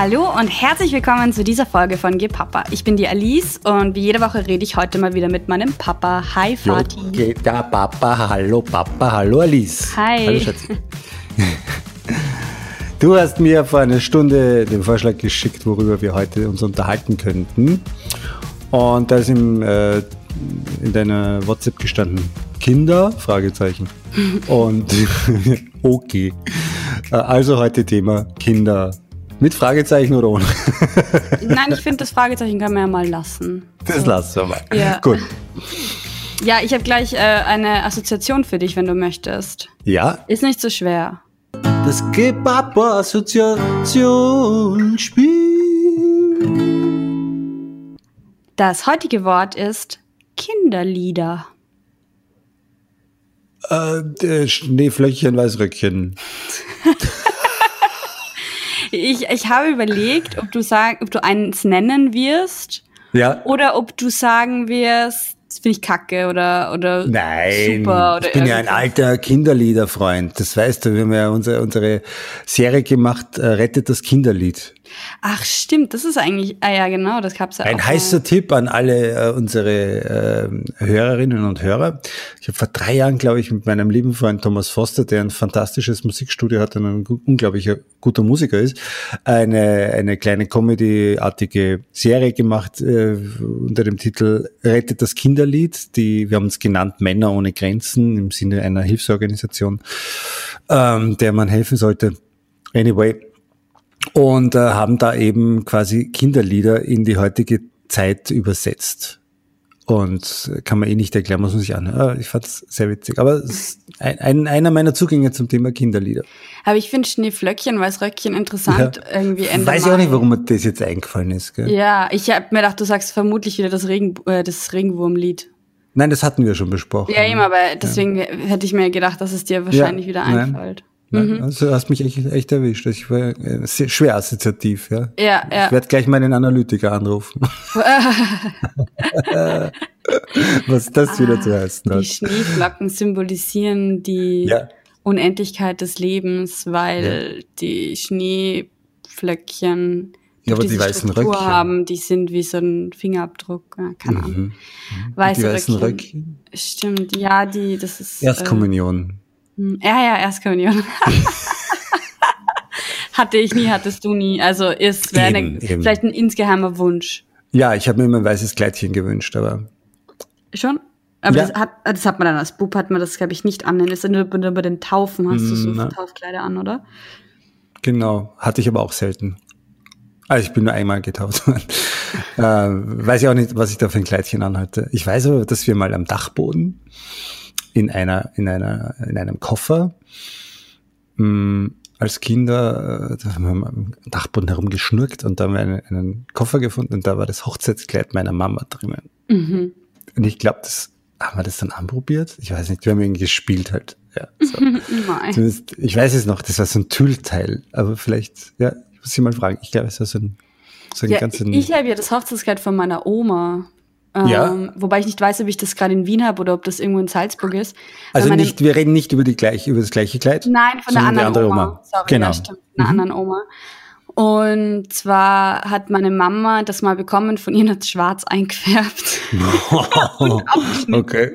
Hallo und herzlich willkommen zu dieser Folge von Geh Papa. Ich bin die Alice und wie jede Woche rede ich heute mal wieder mit meinem Papa. Hi Vati. Geht da Papa, hallo Papa, hallo Alice. Hi. Hallo Schatzi. Du hast mir vor einer Stunde den Vorschlag geschickt, worüber wir heute uns unterhalten könnten. Und da ist im, äh, in deiner WhatsApp gestanden, Kinder? Fragezeichen. Und okay. Äh, Also heute Thema Kinder. Mit Fragezeichen oder ohne? Nein, ich finde, das Fragezeichen kann man ja mal lassen. Das lassen wir mal. Ja. Gut. Ja, ich habe gleich äh, eine Assoziation für dich, wenn du möchtest. Ja, Ist nicht so schwer. das Gepapa-Assoziationsspiel. Das heutige Wort ist Kinderlieder. Äh, Schneeflöckchen, Weißröckchen. Ich, ich habe überlegt, ob du sag, ob du eins nennen wirst Ja. oder ob du sagen wirst, das finde ich kacke oder, oder Nein, super oder ich bin ja ein alter Kinderliederfreund. Das weißt du, wir haben ja unsere, unsere Serie gemacht, äh, Rettet das Kinderlied. Ach stimmt, das ist eigentlich, ah ja genau, das gab's ja Ein auch heißer Tipp an alle äh, unsere äh, Hörerinnen und Hörer. Ich habe vor drei Jahren, glaube ich, mit meinem lieben Freund Thomas Foster, der ein fantastisches Musikstudio hat und ein unglaublicher guter Musiker ist, eine, eine kleine Comedy-artige Serie gemacht äh, unter dem Titel Rettet das Kinderlied. Die, wir haben es genannt Männer ohne Grenzen im Sinne einer Hilfsorganisation, ähm, der man helfen sollte. Anyway, und äh, haben da eben quasi Kinderlieder in die heutige Zeit übersetzt. Und äh, kann man eh nicht erklären, muss man sich anhören. Ah, Ich fand's sehr witzig. Aber es ist ein, ein, einer meiner Zugänge zum Thema Kinderlieder. Aber ich finde Schneeflöckchen, Weißröckchen interessant irgendwie Ende Weiß ich auch nicht, warum mir das jetzt eingefallen ist. Gell? Ja, ich habe mir gedacht, du sagst vermutlich wieder das, Regen, äh, das Regenwurmlied. Nein, das hatten wir schon besprochen. Ja, eben, aber deswegen hätte ich mir gedacht, dass es dir wahrscheinlich wieder nein. einfällt. Nein, Also du hast mich echt, echt erwischt. Ich war äh, sehr, schwer assoziativ, ja. Ja, ja. Ich werde gleich mal den Analytiker anrufen. Was das wieder zu heißen Ah, Die hat. Schneeflocken symbolisieren die Ja. Unendlichkeit des Lebens, weil die Schneeflöckchen Ja, aber die weißen Struktur Röckchen. haben, die sind wie so ein Fingerabdruck. Ja, keine Ahnung. Mhm. Weiße die weißen Röckchen. Röckchen. Stimmt, ja, die, das ist. Erstkommunion. Äh, ja, ja, Erstkommunion. Hatte ich nie, hattest du nie. Also ist wäre eben. vielleicht ein insgeheimer Wunsch. Ja, ich habe mir immer ein weißes Kleidchen gewünscht, aber Schon? Aber Ja. das, hat, das hat man dann als Bub, hat man das, glaube ich, nicht an. Das ist nur bei den Taufen hast du so Na. Taufkleider an, oder? genau, hatte ich aber auch selten. Also ich bin nur einmal getauft worden. äh, weiß ich auch nicht, was ich da für ein Kleidchen anhatte. Ich weiß aber, dass wir mal am Dachboden in einer, in einer, in einem Koffer mh, als Kinder, äh, da haben wir am Dachboden herumgeschnurrt und da haben wir einen, einen Koffer gefunden und da war das Hochzeitskleid meiner Mama drinnen. Mhm. Und ich glaube, das haben wir das dann anprobiert? Ich weiß nicht, wir haben irgendwie gespielt halt. Ja, so. Zumindest, ich weiß es noch, das war so ein Tüllteil, aber vielleicht, ja, ich muss sie mal fragen. Ich glaube, es war so ein, so ein Ja, ganzer. ich habe ja das Hochzeitskleid von meiner Oma. Ähm, Ja. Wobei ich nicht weiß, ob ich das gerade in Wien habe oder ob das irgendwo in Salzburg ist. Also meine- nicht, wir reden nicht über die gleiche, über das gleiche Kleid. Nein, von der anderen andere Oma. Oma. Sorry, Genau. stimmt, von einer anderen Oma. Und zwar hat meine Mama das mal bekommen, von ihr hat es schwarz eingefärbt. okay.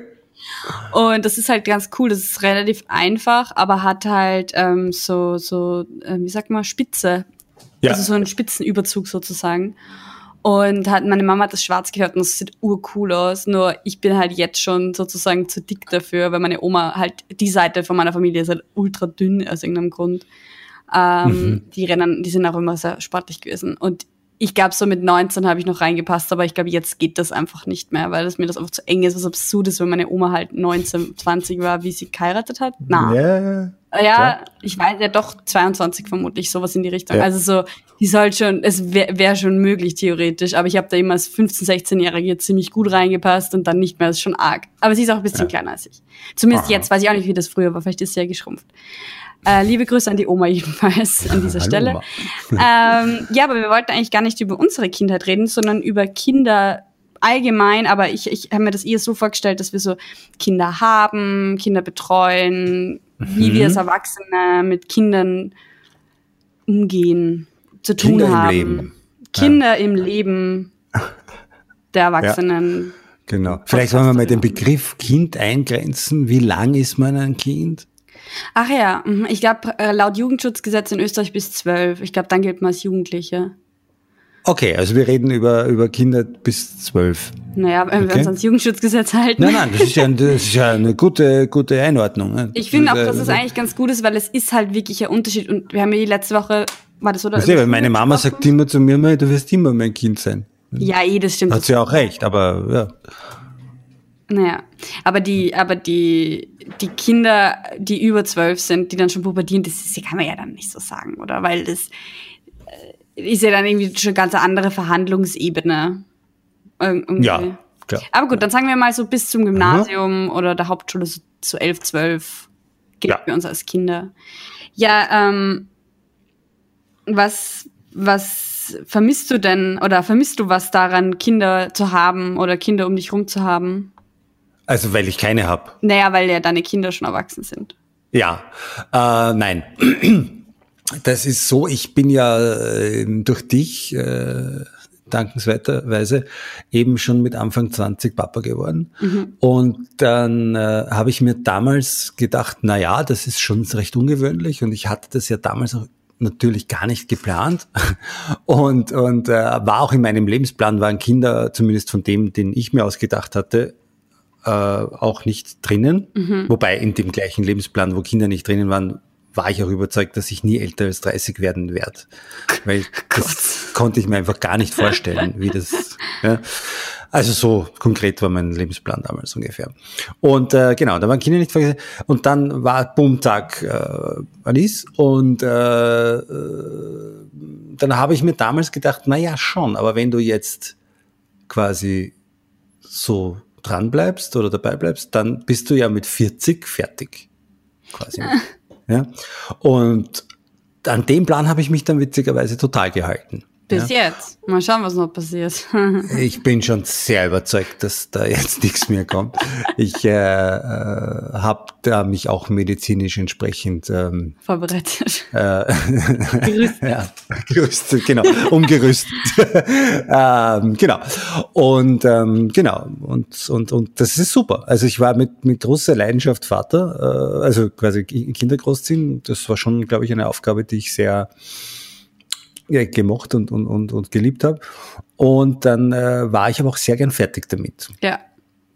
Und das ist halt ganz cool. Das ist relativ einfach, aber hat halt ähm, so, so, äh, wie sagt man, Spitze. Ja. Also so einen Spitzenüberzug sozusagen. Und hat, meine Mama hat das schwarz gehört und das sieht urcool aus. Nur ich bin halt jetzt schon sozusagen zu dick dafür, weil meine Oma halt, die Seite von meiner Familie ist halt ultra dünn aus irgendeinem Grund. Ähm, Die rennen, die sind auch immer sehr sportlich gewesen. Und ich glaube, so mit 19 habe ich noch reingepasst, aber ich glaube, jetzt geht das einfach nicht mehr, weil das mir das einfach zu eng ist, was absurd ist, wenn meine Oma halt 19, 20 war, wie sie geheiratet hat. Na. Ja, Ja, ich weiß ja doch 22 vermutlich, sowas in die Richtung. Ja. Also so, die soll schon, es wäre wär schon möglich theoretisch, aber ich habe da immer als 15-, 16-Jährige ziemlich gut reingepasst und dann nicht mehr, das ist schon arg. Aber sie ist auch ein bisschen kleiner als ich. Zumindest Aha. jetzt, weiß ich auch nicht, wie das früher war, vielleicht ist sie ja geschrumpft. Äh, liebe Grüße an die Oma jedenfalls an dieser Hallo, Stelle. Ähm, ja, aber wir wollten eigentlich gar nicht über unsere Kindheit reden, sondern über Kinder allgemein, aber ich, ich habe mir das eher so vorgestellt, dass wir so Kinder haben, Kinder betreuen, wie Mhm. wir als Erwachsene mit Kindern umgehen. zu tun Kinder haben. im Leben. Kinder im Leben der Erwachsenen. Genau. Vielleicht wollen wir mal den Begriff Kind eingrenzen. Wie lang ist man ein Kind? Ach ja, mhm. ich glaube, laut Jugendschutzgesetz in Österreich bis zwölf. Ich glaube, dann gilt man als Jugendliche. Okay, also wir reden über, über Kinder bis zwölf. Naja, wenn wir Okay. uns ans Jugendschutzgesetz halten. Nein, nein, das ist ja, das ist ja eine gute, gute Einordnung. ne? Ich finde auch, Das dass es eigentlich ganz gut ist, weil es ist halt wirklich ein Unterschied. Und wir haben ja die letzte Woche, war das oder? Weißt du, weil meine Mama gesprochen? sagt immer zu mir, "Mei, du wirst immer mein Kind sein. Ja, eh, das stimmt. Hat sie auch recht, aber ja. Naja, aber die, aber die, die Kinder, die über zwölf sind, die dann schon pubertieren, das, ist, kann man ja dann nicht so sagen, oder? Weil das ist ja dann irgendwie schon eine ganz andere Verhandlungsebene. Ir- irgendwie. Ja, klar. Aber gut, dann sagen wir mal so bis zum Gymnasium oder der Hauptschule so, so elf, zwölf gilt Ja. für uns als Kinder. Ja, ähm, was, was vermisst du denn oder vermisst du was daran, Kinder zu haben oder Kinder um dich rum zu haben? Also weil ich keine hab. Naja, weil ja deine Kinder schon erwachsen sind. Ja, äh, nein. Das ist so, ich bin ja äh, durch dich äh, dankenswerterweise eben schon mit Anfang 20 Papa geworden. Und dann äh, habe ich mir damals gedacht, na ja, das ist schon recht ungewöhnlich und ich hatte das ja damals auch natürlich gar nicht geplant und und äh, war auch in meinem Lebensplan waren Kinder zumindest von dem, den ich mir ausgedacht hatte, äh, auch nicht drinnen. Wobei in dem gleichen Lebensplan, wo Kinder nicht drinnen waren, war ich auch überzeugt, dass ich nie älter als 30 werden werde. Weil das konnte ich mir einfach gar nicht vorstellen, wie das. Ja. Also so konkret war mein Lebensplan damals ungefähr. Und äh, genau, da waren Kinder nicht vergessen. Und dann war Boomtag äh, Alice und äh, äh, dann habe ich mir damals gedacht, na ja schon, aber wenn du jetzt quasi so dran bleibst oder dabei bleibst, dann bist du ja mit 40 fertig. Quasi. ja. Und an dem Plan habe ich mich dann witzigerweise total gehalten. Bis jetzt. Mal schauen, was noch passiert. Ich bin schon sehr überzeugt, dass da jetzt nichts mehr kommt. Ich äh, äh, habe da mich auch medizinisch entsprechend ähm, Vorbereitet. äh, Gerüstet. ja, gerüstet, genau, umgerüstet. ähm, genau. Und ähm, genau, und, und, und das ist super. Also ich war mit, mit großer Leidenschaft Vater, äh, also quasi Ki- Kinder großziehen. Das war schon, glaube ich, eine Aufgabe, die ich sehr ja, gemocht und, und, und, und geliebt habe. Und dann äh, war ich aber auch sehr gern fertig damit. Ja.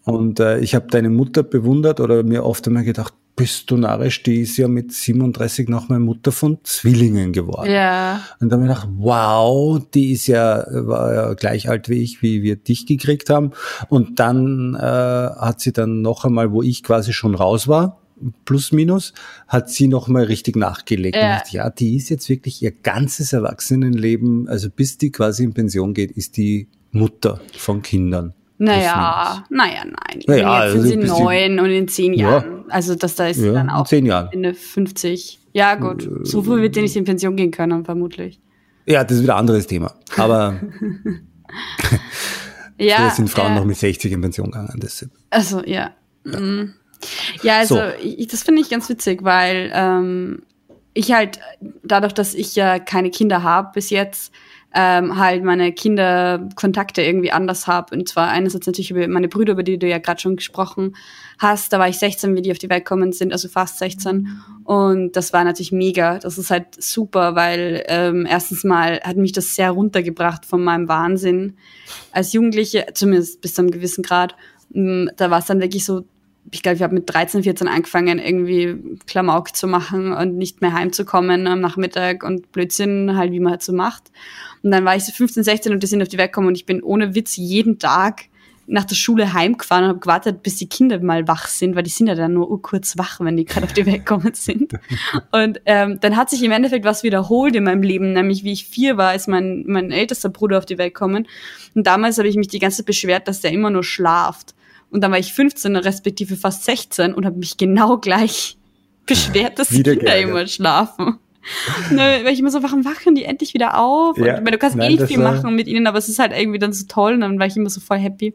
Und äh, ich habe deine Mutter bewundert oder mir oft einmal gedacht, bist du narrisch, die ist ja mit 37 nochmal Mutter von Zwillingen geworden. Ja. Und dann habe ich gedacht, wow, die ist ja, war ja gleich alt wie ich, wie wir dich gekriegt haben. Und dann äh, hat sie dann noch einmal, wo ich quasi schon raus war, plus minus, hat sie noch mal richtig nachgelegt. Ja. Dachte, ja, die ist jetzt wirklich ihr ganzes Erwachsenenleben, also bis die quasi in Pension geht, ist die Mutter von Kindern. Naja, naja, nein. Naja, jetzt also sind sie neun und in zehn Ja. Jahren. Also das da ist Ja, dann in auch zehn Jahren. Ende 50. Ja, gut. So früh wird sie nicht in Pension gehen können, vermutlich. Ja, das ist wieder ein anderes Thema. Aber Ja. früher sind Frauen äh, noch mit 60 in Pension gegangen. Deshalb. Also, ja. Ja, ja also So. ich, das finde ich ganz witzig, weil ähm, ich halt, dadurch, dass ich ja keine Kinder habe bis jetzt, ähm, halt meine Kinderkontakte irgendwie anders habe. Und zwar einerseits natürlich über meine Brüder, über die du ja gerade schon gesprochen hast. Da war ich 16, wie die auf die Welt gekommen sind, also fast 16. Und das war natürlich mega. Das ist halt super, weil ähm, erstens mal hat mich das sehr runtergebracht von meinem Wahnsinn als Jugendliche, zumindest bis zu einem gewissen Grad. Mm, Da war es dann wirklich so, ich glaube, ich habe mit 13, 14 angefangen, irgendwie Klamauk zu machen und nicht mehr heimzukommen am Nachmittag und Blödsinn halt, wie man halt so macht. Und dann war ich so 15, 16 und die sind auf die Welt gekommen und ich bin ohne Witz jeden Tag nach der Schule heimgefahren und habe gewartet, bis die Kinder mal wach sind, weil die sind ja dann nur kurz wach, wenn die gerade auf die Welt gekommen sind. Und ähm, dann hat sich im Endeffekt was wiederholt in meinem Leben, nämlich wie ich vier war, ist mein, mein ältester Bruder auf die Welt gekommen. Und damals habe ich mich die ganze Zeit beschwert, dass der immer nur schlaft. Und dann war ich 15, respektive fast 16 und habe mich genau gleich beschwert, dass Wieder Kinder geärgert. immer schlafen. Und dann war ich immer so, warum wachen die endlich wieder auf? Und Ja, ich meine, du kannst nein, eh nicht viel war- machen mit ihnen, aber es ist halt irgendwie dann so toll und dann war ich immer so voll happy.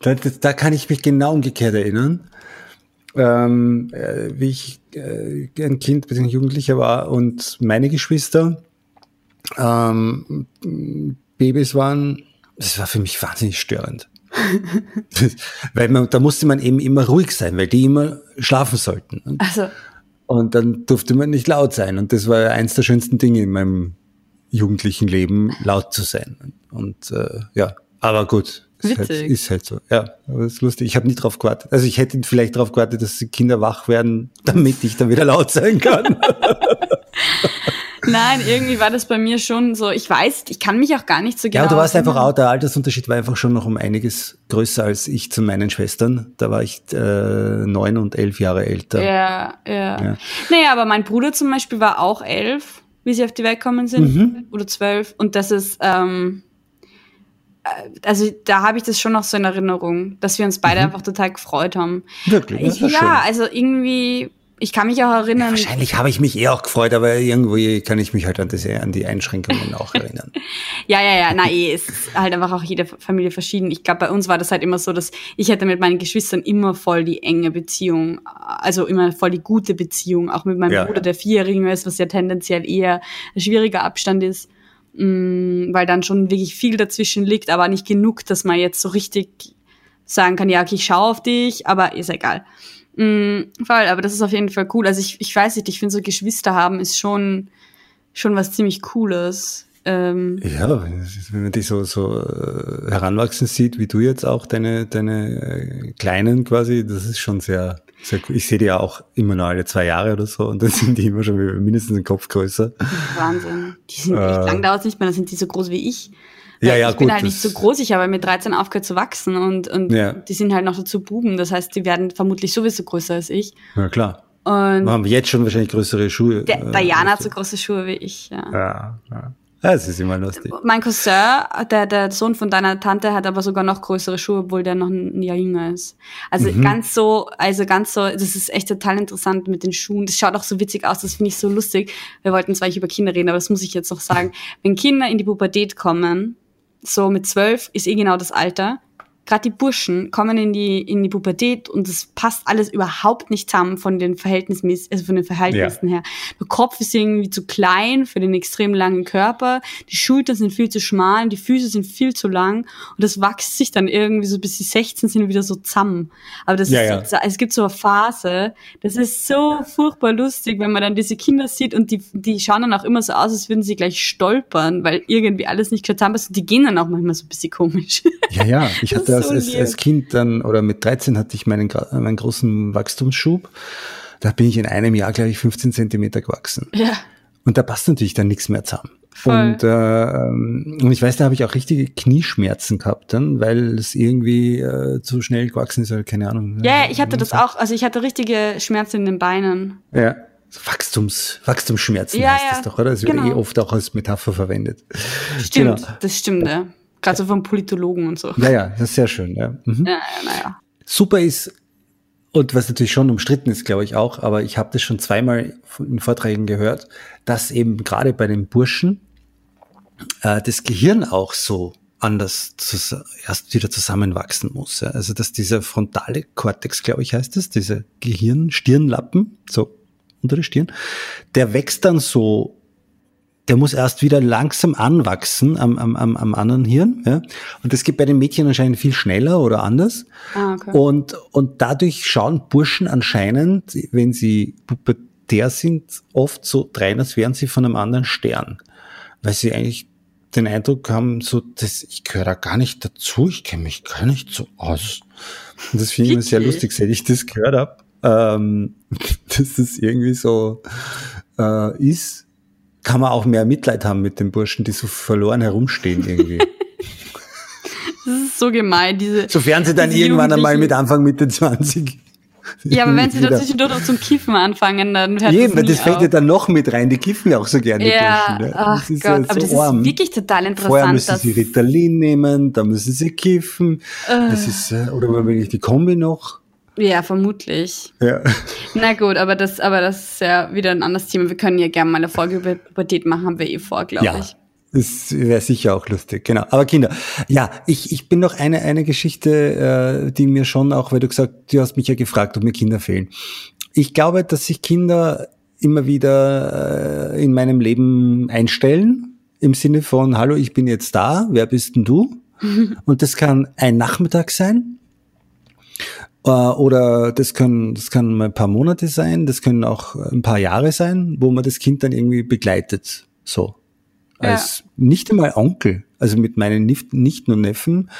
Da, da kann ich mich genau umgekehrt erinnern. Ähm, äh, wie ich äh, ein Kind bzw. Jugendlicher war und meine Geschwister ähm, Babys waren, das war für mich wahnsinnig störend. weil man, da musste man eben immer ruhig sein, weil die immer schlafen sollten. Also. Und dann durfte man nicht laut sein. Und das war eins der schönsten Dinge in meinem jugendlichen Leben, laut zu sein. Und äh, ja, aber gut. Ist halt, ist halt, so. Ja, aber das ist lustig. Ich habe nie drauf gewartet. Also ich hätte vielleicht drauf gewartet, dass die Kinder wach werden, damit ich dann wieder laut sein kann. Nein, irgendwie war das bei mir schon so. Ich weiß, ich kann mich auch gar nicht so genau. Ja, du warst einfach auch, der Altersunterschied war einfach schon noch um einiges größer als ich zu meinen Schwestern. Da war ich äh, neun und elf Jahre älter. Ja, ja, ja. Naja, aber mein Bruder zum Beispiel war auch elf, wie sie auf die Welt gekommen sind. Mhm. Oder zwölf. Und das ist, ähm, äh, also da habe ich das schon noch so in Erinnerung, dass wir uns beide mhm. einfach total gefreut haben. Wirklich? Ich, ja, also irgendwie ich kann mich auch erinnern. Ja, wahrscheinlich habe ich mich eh auch gefreut, aber irgendwie kann ich mich halt an, das, an die Einschränkungen auch erinnern. ja, ja, ja, na eh, es ist halt einfach auch jede Familie verschieden. Ich glaube, bei uns war das halt immer so, dass ich hätte mit meinen Geschwistern immer voll die enge Beziehung, also immer voll die gute Beziehung, auch mit meinem ja. Bruder, der vierjähriger ist, was ja tendenziell eher ein schwieriger Abstand ist, mh, mm, weil dann schon wirklich viel dazwischen liegt, aber nicht genug, dass man jetzt so richtig sagen kann, ja, okay, ich schaue auf dich, aber ist egal. Mm, voll, aber das ist auf jeden Fall cool. Also ich, ich weiß nicht, ich finde so Geschwister haben ist schon, schon was ziemlich Cooles. Ähm, ja, wenn man dich so, so äh, heranwachsen sieht, wie du jetzt auch deine, deine äh, Kleinen quasi, das ist schon sehr. Ich sehe die ja auch immer noch alle zwei Jahre oder so und dann sind die immer schon mindestens einen Kopf größer. Wahnsinn. Die sind echt äh, lang dauert nicht mehr, dann sind die so groß wie ich. Ja, ja, ich gut, bin halt nicht so groß, ich habe mit 13 aufgehört zu wachsen und, und ja. die sind halt noch dazu Buben. Das heißt, die werden vermutlich sowieso größer als ich. Ja, klar. Und wir haben jetzt schon wahrscheinlich größere Schuhe. Der, äh, Diana hat so große Schuhe wie ich, ja. Ja, ja. Das ist immer lustig. Mein Cousin, der, der Sohn von deiner Tante, hat aber sogar noch größere Schuhe, obwohl der noch ein Jahr jünger ist. Also mhm. ganz so, also ganz so, das ist echt total interessant mit den Schuhen. Das schaut auch so witzig aus, das finde ich so lustig. Wir wollten zwar nicht über Kinder reden, aber das muss ich jetzt noch sagen. Wenn Kinder in die Pubertät kommen, so mit zwölf ist eh genau das Alter gerade die Burschen kommen in die, in die Pubertät und es passt alles überhaupt nicht zusammen von den Verhältnissen, also von den Verhältnissen ja. her. Der Kopf ist irgendwie zu klein für den extrem langen Körper, die Schultern sind viel zu schmal, die Füße sind viel zu lang und das wächst sich dann irgendwie so bis sie 16 sind wieder so zusammen. Aber das ja, ist, ja. es gibt so eine Phase, das ist so furchtbar lustig, wenn man dann diese Kinder sieht und die, die schauen dann auch immer so aus, als würden sie gleich stolpern, weil irgendwie alles nicht haben und die gehen dann auch manchmal so ein bisschen komisch. Ja, ja, ich hatte als, als, als Kind dann, oder mit 13 hatte ich meinen, meinen großen Wachstumsschub. Da bin ich in einem Jahr, glaube ich, 15 Zentimeter gewachsen. Ja. Und da passt natürlich dann nichts mehr zusammen. Voll. Und, äh, und ich weiß, da habe ich auch richtige Knieschmerzen gehabt dann, weil es irgendwie äh, zu schnell gewachsen ist, oder keine Ahnung. Ja, ich hatte das auch, also ich hatte richtige Schmerzen in den Beinen. Ja. Wachstums, Wachstumsschmerzen ja, heißt ja, das doch, oder? Das genau. wird eh oft auch als Metapher verwendet. Stimmt, genau. das stimmt, ja. Gerade so vom Politologen und so. Ja, ja, das ist sehr schön, ja. Mhm. Ja, naja. Super ist, und was natürlich schon umstritten ist, glaube ich auch, aber ich habe das schon zweimal in Vorträgen gehört, dass eben gerade bei den Burschen äh, das Gehirn auch so anders erst wieder zusammenwachsen muss. Ja. Also dass dieser frontale Kortex, glaube ich, heißt es, dieser Gehirn, Stirnlappen, so unter der Stirn, der wächst dann so der muss erst wieder langsam anwachsen am, am, am, am anderen Hirn. Ja? Und das geht bei den Mädchen anscheinend viel schneller oder anders. Ah, okay. und, und dadurch schauen Burschen anscheinend, wenn sie pubertär sind, oft so drein, als wären sie von einem anderen Stern. Weil sie eigentlich den Eindruck haben, so, das, ich gehöre da gar nicht dazu, ich kenne mich gar nicht so aus. Und das finde ich immer sehr lustig, seit ich das gehört habe, ähm, dass das irgendwie so äh, ist kann man auch mehr Mitleid haben mit den Burschen, die so verloren herumstehen irgendwie. das ist so gemein, diese. Sofern sie dann irgendwann einmal mit Anfang Mitte 20 ja, aber wenn sie da zwischendurch noch zum Kiffen anfangen, dann hört Eben, das, das fällt ja dann noch mit rein. Die kiffen ja auch so gerne. Ja, Burschen, ja. ach Gott, ja aber das arm. ist wirklich total interessant. Vorher müssen sie Ritalin nehmen, dann müssen sie kiffen. Uh. Das ist, äh, oder wenn ich die Kombi noch. Ja, vermutlich. Ja. Na gut, aber das, aber das ist ja wieder ein anderes Thema. Wir können ja gerne mal eine Folge über Pubertät machen, haben wir eh vor, glaube ja. ich. Das wäre sicher auch lustig, genau. Aber Kinder, ja, ich, ich bin noch eine, eine Geschichte, äh, die mir schon auch, weil du gesagt, du hast mich ja gefragt, ob mir Kinder fehlen. Ich glaube, dass sich Kinder immer wieder äh, in meinem Leben einstellen, im Sinne von, hallo, ich bin jetzt da, wer bist denn du? Und das kann ein Nachmittag sein. Äh, oder das können, das kann mal ein paar Monate sein, das können auch ein paar Jahre sein, wo man das Kind dann irgendwie begleitet. So. Als ja. nicht einmal Onkel, also mit meinen Nichten und Neffen,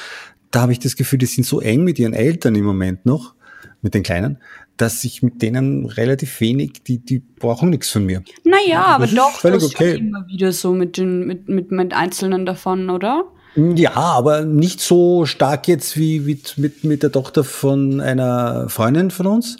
da habe ich das Gefühl, die sind so eng mit ihren Eltern im Moment noch, mit den Kleinen, dass ich mit denen relativ wenig, die, die brauchen nichts von mir. Naja, aber doch, das okay. immer wieder so mit den, mit, mit, mit Einzelnen davon, oder? Ja, aber nicht so stark jetzt wie mit, mit, mit der Tochter von einer Freundin von uns,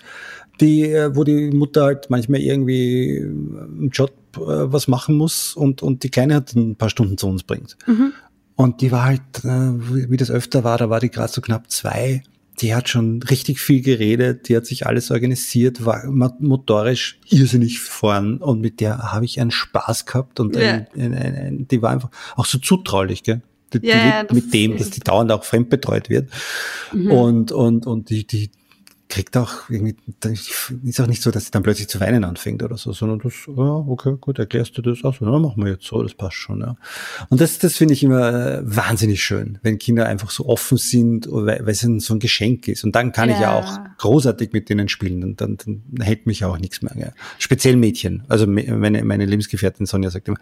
die, äh, wo die Mutter halt manchmal irgendwie im Job äh, was machen muss und, und die Kleine hat ein paar Stunden zu uns bringt. Mhm. Und die war halt, äh, wie das öfter war, da war die gerade so knapp zwei. Die hat schon richtig viel geredet, die hat sich alles organisiert, war motorisch irrsinnig vorn und mit der habe ich einen Spaß gehabt und ja. ein, ein, ein, die war einfach auch so zutraulich, gell? Die, ja, die mit dem, dass die dauernd auch fremdbetreut wird. Mhm. Und, und, und die, die, kriegt auch irgendwie, ist auch nicht so, dass sie dann plötzlich zu weinen anfängt oder so, sondern das, ja, okay, gut, erklärst du das auch so, dann machen wir jetzt so, das passt schon, ja. Und das, das finde ich immer äh, wahnsinnig schön, wenn Kinder einfach so offen sind, weil, weil es so ein Geschenk ist. Und dann kann ja. ich ja auch großartig mit denen spielen und dann, dann hält mich auch nichts mehr. Ja. Speziell Mädchen. Also meine, meine Lebensgefährtin Sonja sagt immer,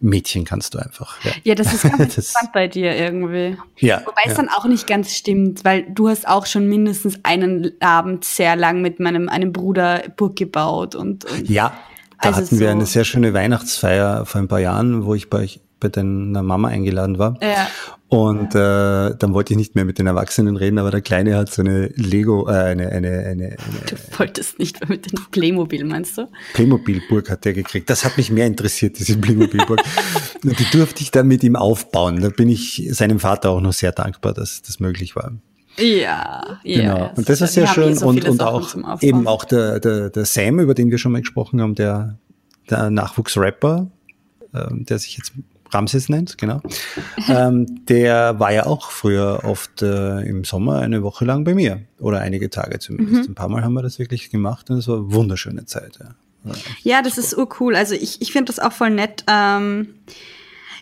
Mädchen kannst du einfach. Ja, ja das ist ganz interessant bei dir irgendwie. Ja. Wobei es dann auch nicht ganz stimmt, weil du hast auch schon mindestens einen Abend sehr lang mit meinem einem Bruder Burg gebaut und, und ja. Da also hatten wir so eine sehr schöne Weihnachtsfeier vor ein paar Jahren, wo ich bei euch bei deiner Mama eingeladen war. Ja. Und äh, dann wollte ich nicht mehr mit den Erwachsenen reden, aber der Kleine hat so eine Lego, äh, eine, eine, eine, eine Du wolltest nicht mehr mit dem Playmobil, meinst du? Playmobil-Burg hat der gekriegt. Das hat mich mehr interessiert, diese Playmobil-Burg. Und die durfte ich dann mit ihm aufbauen. Da bin ich seinem Vater auch noch sehr dankbar, dass das möglich war. Ja, ja. Genau. Und das ist sehr schön. So und, und auch eben auch der, der, der Sam, über den wir schon mal gesprochen haben, der, der Nachwuchsrapper, äh, der sich jetzt Ramses nennt, genau. ähm, der war ja auch früher oft äh, im Sommer eine Woche lang bei mir oder einige Tage zumindest. Mhm. Ein paar Mal haben wir das wirklich gemacht und es war eine wunderschöne Zeit. Ja, ja das ist urcool. Also ich, ich finde das auch voll nett. Ähm,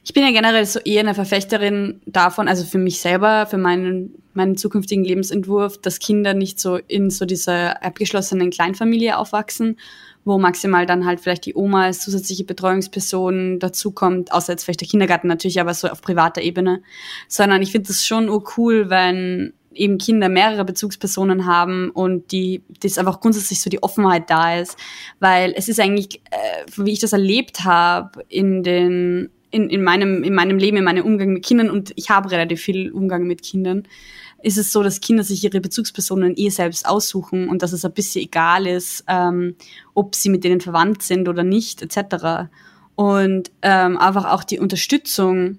ich bin ja generell so eher eine Verfechterin davon, also für mich selber, für meinen, meinen zukünftigen Lebensentwurf, dass Kinder nicht so in so dieser abgeschlossenen Kleinfamilie aufwachsen wo maximal dann halt vielleicht die Oma als zusätzliche Betreuungsperson dazukommt, außer jetzt vielleicht der Kindergarten natürlich, aber so auf privater Ebene. Sondern ich finde das schon cool, wenn eben Kinder mehrere Bezugspersonen haben und die, das einfach grundsätzlich so die Offenheit da ist, weil es ist eigentlich, äh, wie ich das erlebt habe in den in, in meinem in meinem Leben, in meinem Umgang mit Kindern und ich habe relativ viel Umgang mit Kindern, ist es so, dass Kinder sich ihre Bezugspersonen eh selbst aussuchen und dass es ein bisschen egal ist, ähm, ob sie mit denen verwandt sind oder nicht, etc. Und ähm, einfach auch die Unterstützung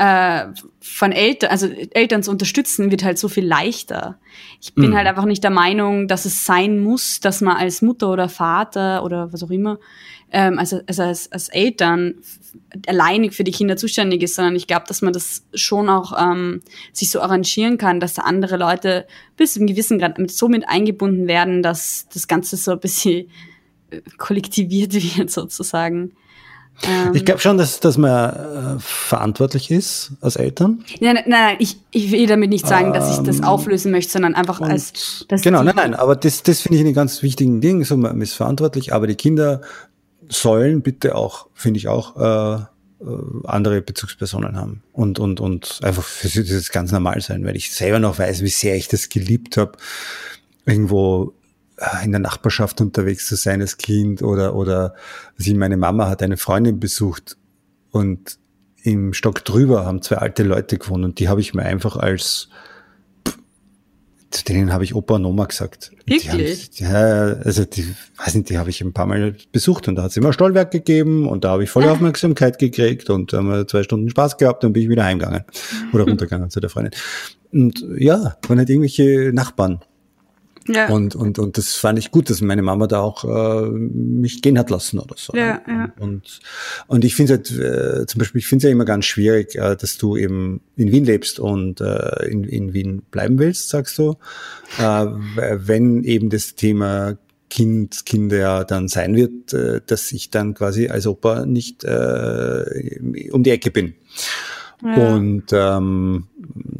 äh, von Eltern, also Eltern zu unterstützen, wird halt so viel leichter. Ich bin mhm. halt einfach nicht der Meinung, dass es sein muss, dass man als Mutter oder Vater oder was auch immer, ähm, also, also als, als Eltern alleinig für die Kinder zuständig ist, sondern ich glaube, dass man das schon auch ähm, sich so arrangieren kann, dass da andere Leute bis zu einem gewissen Grad so mit eingebunden werden, dass das Ganze so ein bisschen äh, kollektiviert wird sozusagen. Ähm, ich glaube schon, dass, dass man äh, verantwortlich ist als Eltern. Nein, nein, nein, ich, ich will damit nicht sagen, ähm, dass ich das ähm, auflösen möchte, sondern einfach als. Genau, nein, nein, aber das, das finde ich einen ganz wichtigen Ding. So, man ist verantwortlich, aber die Kinder sollen bitte auch, finde ich auch, äh, äh, andere Bezugspersonen haben und und und einfach für sie das ganz normal sein, weil ich selber noch weiß, wie sehr ich das geliebt habe, irgendwo in der Nachbarschaft unterwegs zu sein als Kind oder oder sie meine Mama hat eine Freundin besucht und im Stock drüber haben zwei alte Leute gewohnt und die habe ich mir einfach als zu denen habe ich Opa und Oma gesagt. Wirklich? Die haben, ja, also die, weiß nicht, die habe ich ein paar Mal besucht und da hat es immer Stollwerk gegeben und da habe ich volle ah. Aufmerksamkeit gekriegt und da haben wir zwei Stunden Spaß gehabt und bin ich wieder heimgegangen oder runtergegangen zu der Freundin. Und ja, waren halt irgendwelche Nachbarn. Ja. Und, und, und das fand ich gut, dass meine Mama da auch äh, mich gehen hat lassen oder so. Ja, ja. Und, und ich finde halt, äh, zum Beispiel, ich finde es ja immer ganz schwierig, äh, dass du eben in Wien lebst und äh, in, in Wien bleiben willst, sagst du. Äh, wenn eben das Thema Kind, Kinder dann sein wird, äh, dass ich dann quasi als Opa nicht äh, um die Ecke bin. Ja. Und ähm,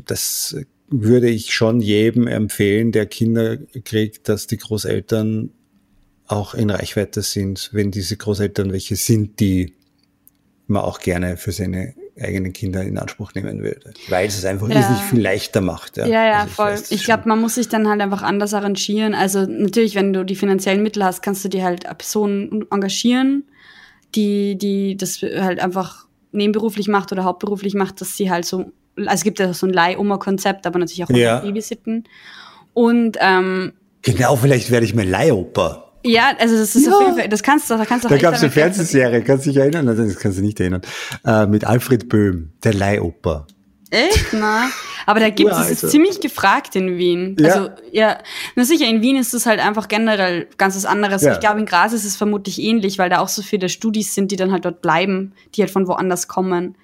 das würde ich schon jedem empfehlen, der Kinder kriegt, dass die Großeltern auch in Reichweite sind, wenn diese Großeltern welche sind, die man auch gerne für seine eigenen Kinder in Anspruch nehmen würde. Weil es einfach ja. nicht viel leichter macht. Ja, ja, ja also voll. Ich glaube, man muss sich dann halt einfach anders arrangieren. Also natürlich, wenn du die finanziellen Mittel hast, kannst du dir halt Personen engagieren, die, die das halt einfach nebenberuflich macht oder hauptberuflich macht, dass sie halt so, also es gibt ja so ein Leihoma-Konzept, aber natürlich auch ja. Babysitten. Und ähm, Genau, vielleicht werde ich mir Leihoper. Ja, also das ist ja. auf jeden Fall, das kannst du, da kannst du Da gab es eine Fernsehserie, kannst du dich erinnern? Also das kannst du nicht erinnern. Äh, mit Alfred Böhm, der Leihoper. Echt? Na. Aber da gibt ja, es, ist ziemlich gefragt in Wien. Ja. Also, ja, na sicher, in Wien ist es halt einfach generell ganz was anderes. Ja. Ich glaube, in Graz ist es vermutlich ähnlich, weil da auch so viele Studis sind, die dann halt dort bleiben, die halt von woanders kommen.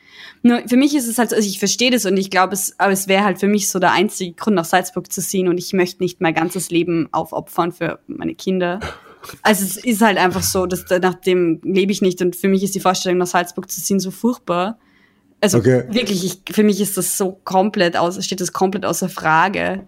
Nur für mich ist es halt so, also ich verstehe das und ich glaube, es, aber es wäre halt für mich so der einzige Grund, nach Salzburg zu ziehen und ich möchte nicht mein ganzes Leben aufopfern für meine Kinder. Also es ist halt einfach so, dass nach dem lebe ich nicht und für mich ist die Vorstellung, nach Salzburg zu ziehen, so furchtbar. Also okay. wirklich, ich, für mich ist das so komplett aus, steht das komplett außer Frage.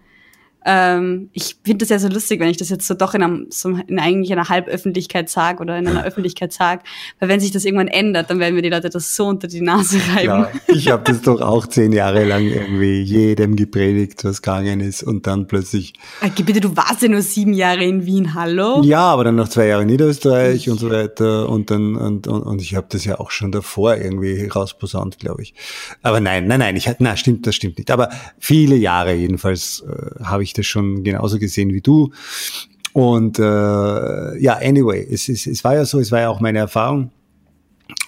Ähm, ich finde das ja so lustig, wenn ich das jetzt so doch in, einem, so in eigentlich einer Halböffentlichkeit sage oder in einer Öffentlichkeit sage. Weil wenn sich das irgendwann ändert, dann werden mir die Leute das so unter die Nase reiben. Ja, ich habe das doch auch zehn Jahre lang irgendwie jedem gepredigt, was gegangen ist und dann plötzlich. Ah, bitte, du warst ja nur sieben Jahre in Wien, hallo? Ja, aber dann noch zwei Jahre in Niederösterreich ich. und so weiter und dann und, und, und ich habe das ja auch schon davor irgendwie rausposaunt, glaube ich. Aber nein, nein, nein, ich na stimmt, das stimmt nicht. Aber viele Jahre jedenfalls äh, habe ich das schon genauso gesehen wie du. Und äh, ja, anyway, es, es, es war ja so, es war ja auch meine Erfahrung.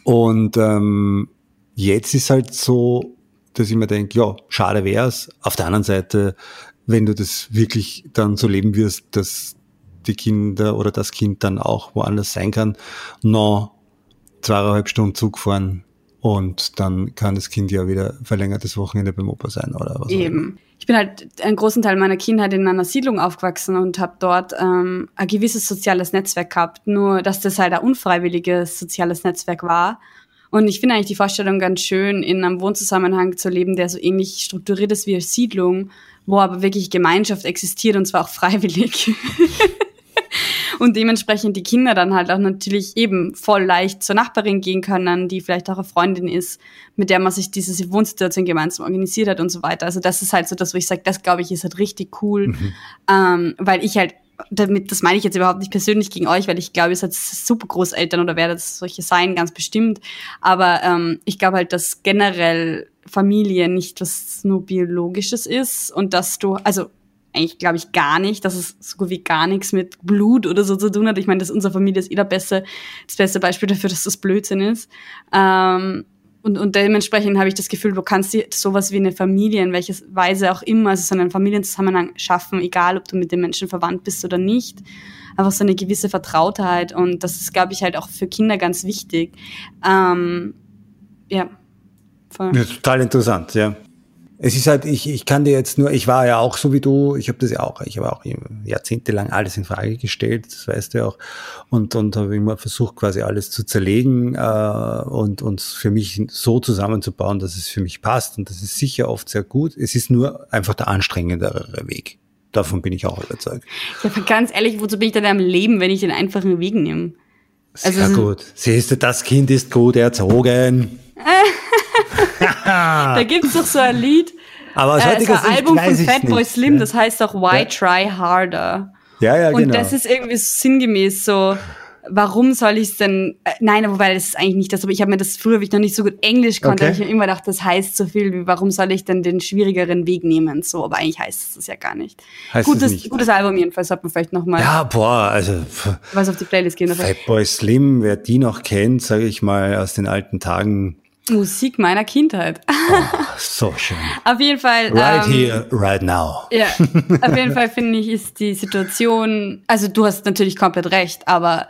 Und ähm, jetzt ist halt so, dass ich mir denke, ja, schade wär's. Auf der anderen Seite, wenn du das wirklich dann so leben wirst, dass die Kinder oder das Kind dann auch woanders sein kann, noch zweieinhalb Stunden Zug fahren und dann kann das Kind ja wieder verlängertes Wochenende beim Opa sein oder was. Eben. Ich bin halt einen großen Teil meiner Kindheit in einer Siedlung aufgewachsen und habe dort ähm, ein gewisses soziales Netzwerk gehabt. Nur, dass das halt ein unfreiwilliges soziales Netzwerk war. Und ich finde eigentlich die Vorstellung ganz schön, in einem Wohnzusammenhang zu leben, der so ähnlich strukturiert ist wie eine Siedlung, wo aber wirklich Gemeinschaft existiert und zwar auch freiwillig. Und dementsprechend die Kinder dann halt auch natürlich eben voll leicht zur Nachbarin gehen können, die vielleicht auch eine Freundin ist, mit der man sich diese Wohnsituation gemeinsam organisiert hat und so weiter. Also das ist halt so das, wo ich sage, das glaube ich ist halt richtig cool, mhm. ähm, weil ich halt damit, das meine ich jetzt überhaupt nicht persönlich gegen euch, weil ich glaube, ihr seid super Großeltern oder werdet solche sein, ganz bestimmt. Aber ähm, ich glaube halt, dass generell Familie nicht was nur Biologisches ist und dass du, also eigentlich, glaube ich, gar nicht, dass es so gut wie gar nichts mit Blut oder so zu tun hat. Ich meine, dass unsere Familie ist eh der beste, das beste Beispiel dafür, dass das Blödsinn ist. Ähm, und, und dementsprechend habe ich das Gefühl, du kannst dir sowas wie eine Familie, in welcher Weise auch immer, also so einen Familienzusammenhang schaffen, egal ob du mit den Menschen verwandt bist oder nicht. Einfach so eine gewisse Vertrautheit und das ist, glaube ich, halt auch für Kinder ganz wichtig. Ähm, ja. Voll. Ja, total interessant, ja. Es ist halt, ich, ich kann dir jetzt nur, ich war ja auch so wie du, ich habe das ja auch, ich habe auch jahrzehntelang alles in Frage gestellt, das weißt du ja auch, und, und habe immer versucht, quasi alles zu zerlegen äh, und uns für mich so zusammenzubauen, dass es für mich passt. Und das ist sicher oft sehr gut. Es ist nur einfach der anstrengendere Weg. Davon bin ich auch überzeugt. Ja, ganz ehrlich, wozu bin ich denn am Leben, wenn ich den einfachen Weg nehme? Also, sehr gut. Siehst du, das Kind ist gut erzogen. da gibt's doch so ein Lied. Aber aus äh, heutiger ein Album von Fatboy Slim, das heißt doch Why ja. Try Harder. Ja, ja, Und genau. das ist irgendwie so sinngemäß so, warum soll ich es denn, äh, nein, wobei das ist eigentlich nicht das, aber ich habe mir das früher, wie ich noch nicht so gut Englisch konnte, okay. ich habe immer gedacht, das heißt so viel wie, warum soll ich denn den schwierigeren Weg nehmen, so, aber eigentlich heißt es das ja gar nicht. Heißt gutes, nicht. gutes Album jedenfalls, hat man vielleicht nochmal. Ja, boah, also. Was auf die Playlist gehen. Fatboy Slim, wer die noch kennt, sage ich mal, aus den alten Tagen, Musik meiner Kindheit. Oh, so schön. auf jeden Fall. Right ähm, here, right now. Ja, auf jeden Fall finde ich, ist die Situation, also du hast natürlich komplett recht, aber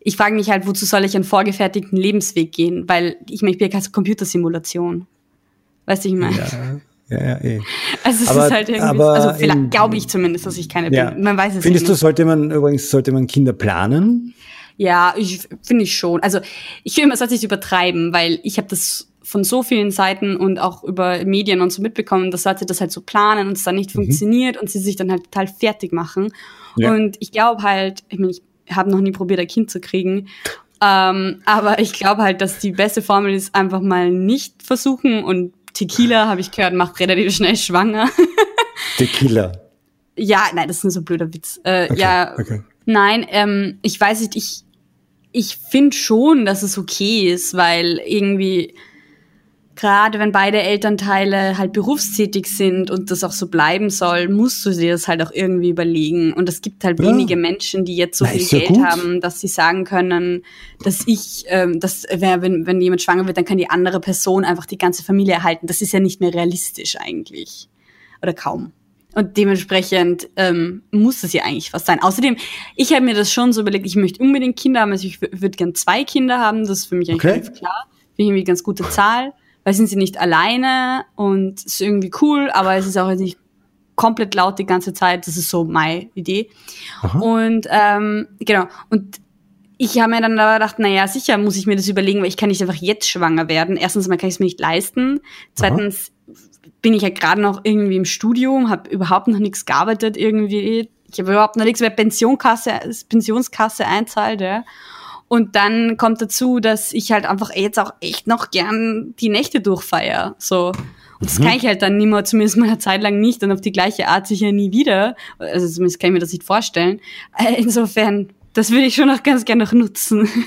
ich frage mich halt, wozu soll ich einen vorgefertigten Lebensweg gehen? Weil ich meine, ich bin ja keine Computersimulation. Weißt du, ich meine? Ja. Ja, ja, eh. Also es Aber- ist halt irgendwie, aber also vielleicht glaube ich zumindest, dass ich keine Ja. bin. Man weiß es Findest ja du, nicht. sollte man übrigens, sollte man Kinder planen? Ja, ich finde ich schon. Also ich finde, man sollte nicht übertreiben, weil ich habe das von so vielen Seiten und auch über Medien und so mitbekommen, dass Leute das halt so planen und es dann nicht funktioniert und sie sich dann halt total fertig machen. Ja. Und ich glaube halt, ich meine, ich habe noch nie probiert, ein Kind zu kriegen. Ähm, aber ich glaube halt, dass die beste Formel ist, einfach mal nicht versuchen. Und Tequila, habe ich gehört, macht relativ schnell schwanger. Tequila. ja, nein, das ist nur so ein blöder Witz. Äh, Okay, ja, okay. Nein, ähm, ich weiß nicht, ich, ich finde schon, dass es okay ist, weil irgendwie, gerade wenn beide Elternteile halt berufstätig sind und das auch so bleiben soll, musst du dir das halt auch irgendwie überlegen. Und es gibt halt Ja. wenige Menschen, die jetzt so Na, viel Geld gut. haben, dass sie sagen können, dass ich, ähm, dass, wer- wenn, wenn jemand schwanger wird, dann kann die andere Person einfach die ganze Familie erhalten. Das ist ja nicht mehr realistisch eigentlich. Oder kaum. Und dementsprechend ähm, muss es ja eigentlich was sein. Außerdem, ich habe mir das schon so überlegt, ich möchte unbedingt Kinder haben. Also ich würde gern zwei Kinder haben, das ist für mich eigentlich Okay. relativ klar. Finde ich irgendwie eine ganz gute Zahl, weil sind sie nicht alleine und es ist irgendwie cool, aber es ist auch jetzt nicht komplett laut die ganze Zeit. Das ist so meine Idee. Aha. Und ähm, genau. Und ich habe mir dann aber gedacht, naja, sicher muss ich mir das überlegen, weil ich kann nicht einfach jetzt schwanger werden. Erstens mal kann ich es mir nicht leisten. Zweitens bin ich ja gerade noch irgendwie im Studium, habe überhaupt noch nichts gearbeitet irgendwie. Ich habe überhaupt noch nichts mehr Pensionskasse, Pensionskasse einzahlt, ja. Und dann kommt dazu, dass ich halt einfach jetzt auch echt noch gern die Nächte durchfeier. So. Und das kann ich halt dann nicht mehr, zumindest mal eine Zeit lang nicht und auf die gleiche Art sicher nie wieder. Also zumindest kann ich mir das nicht vorstellen. Äh, Insofern, das würde ich schon noch ganz gerne noch nutzen.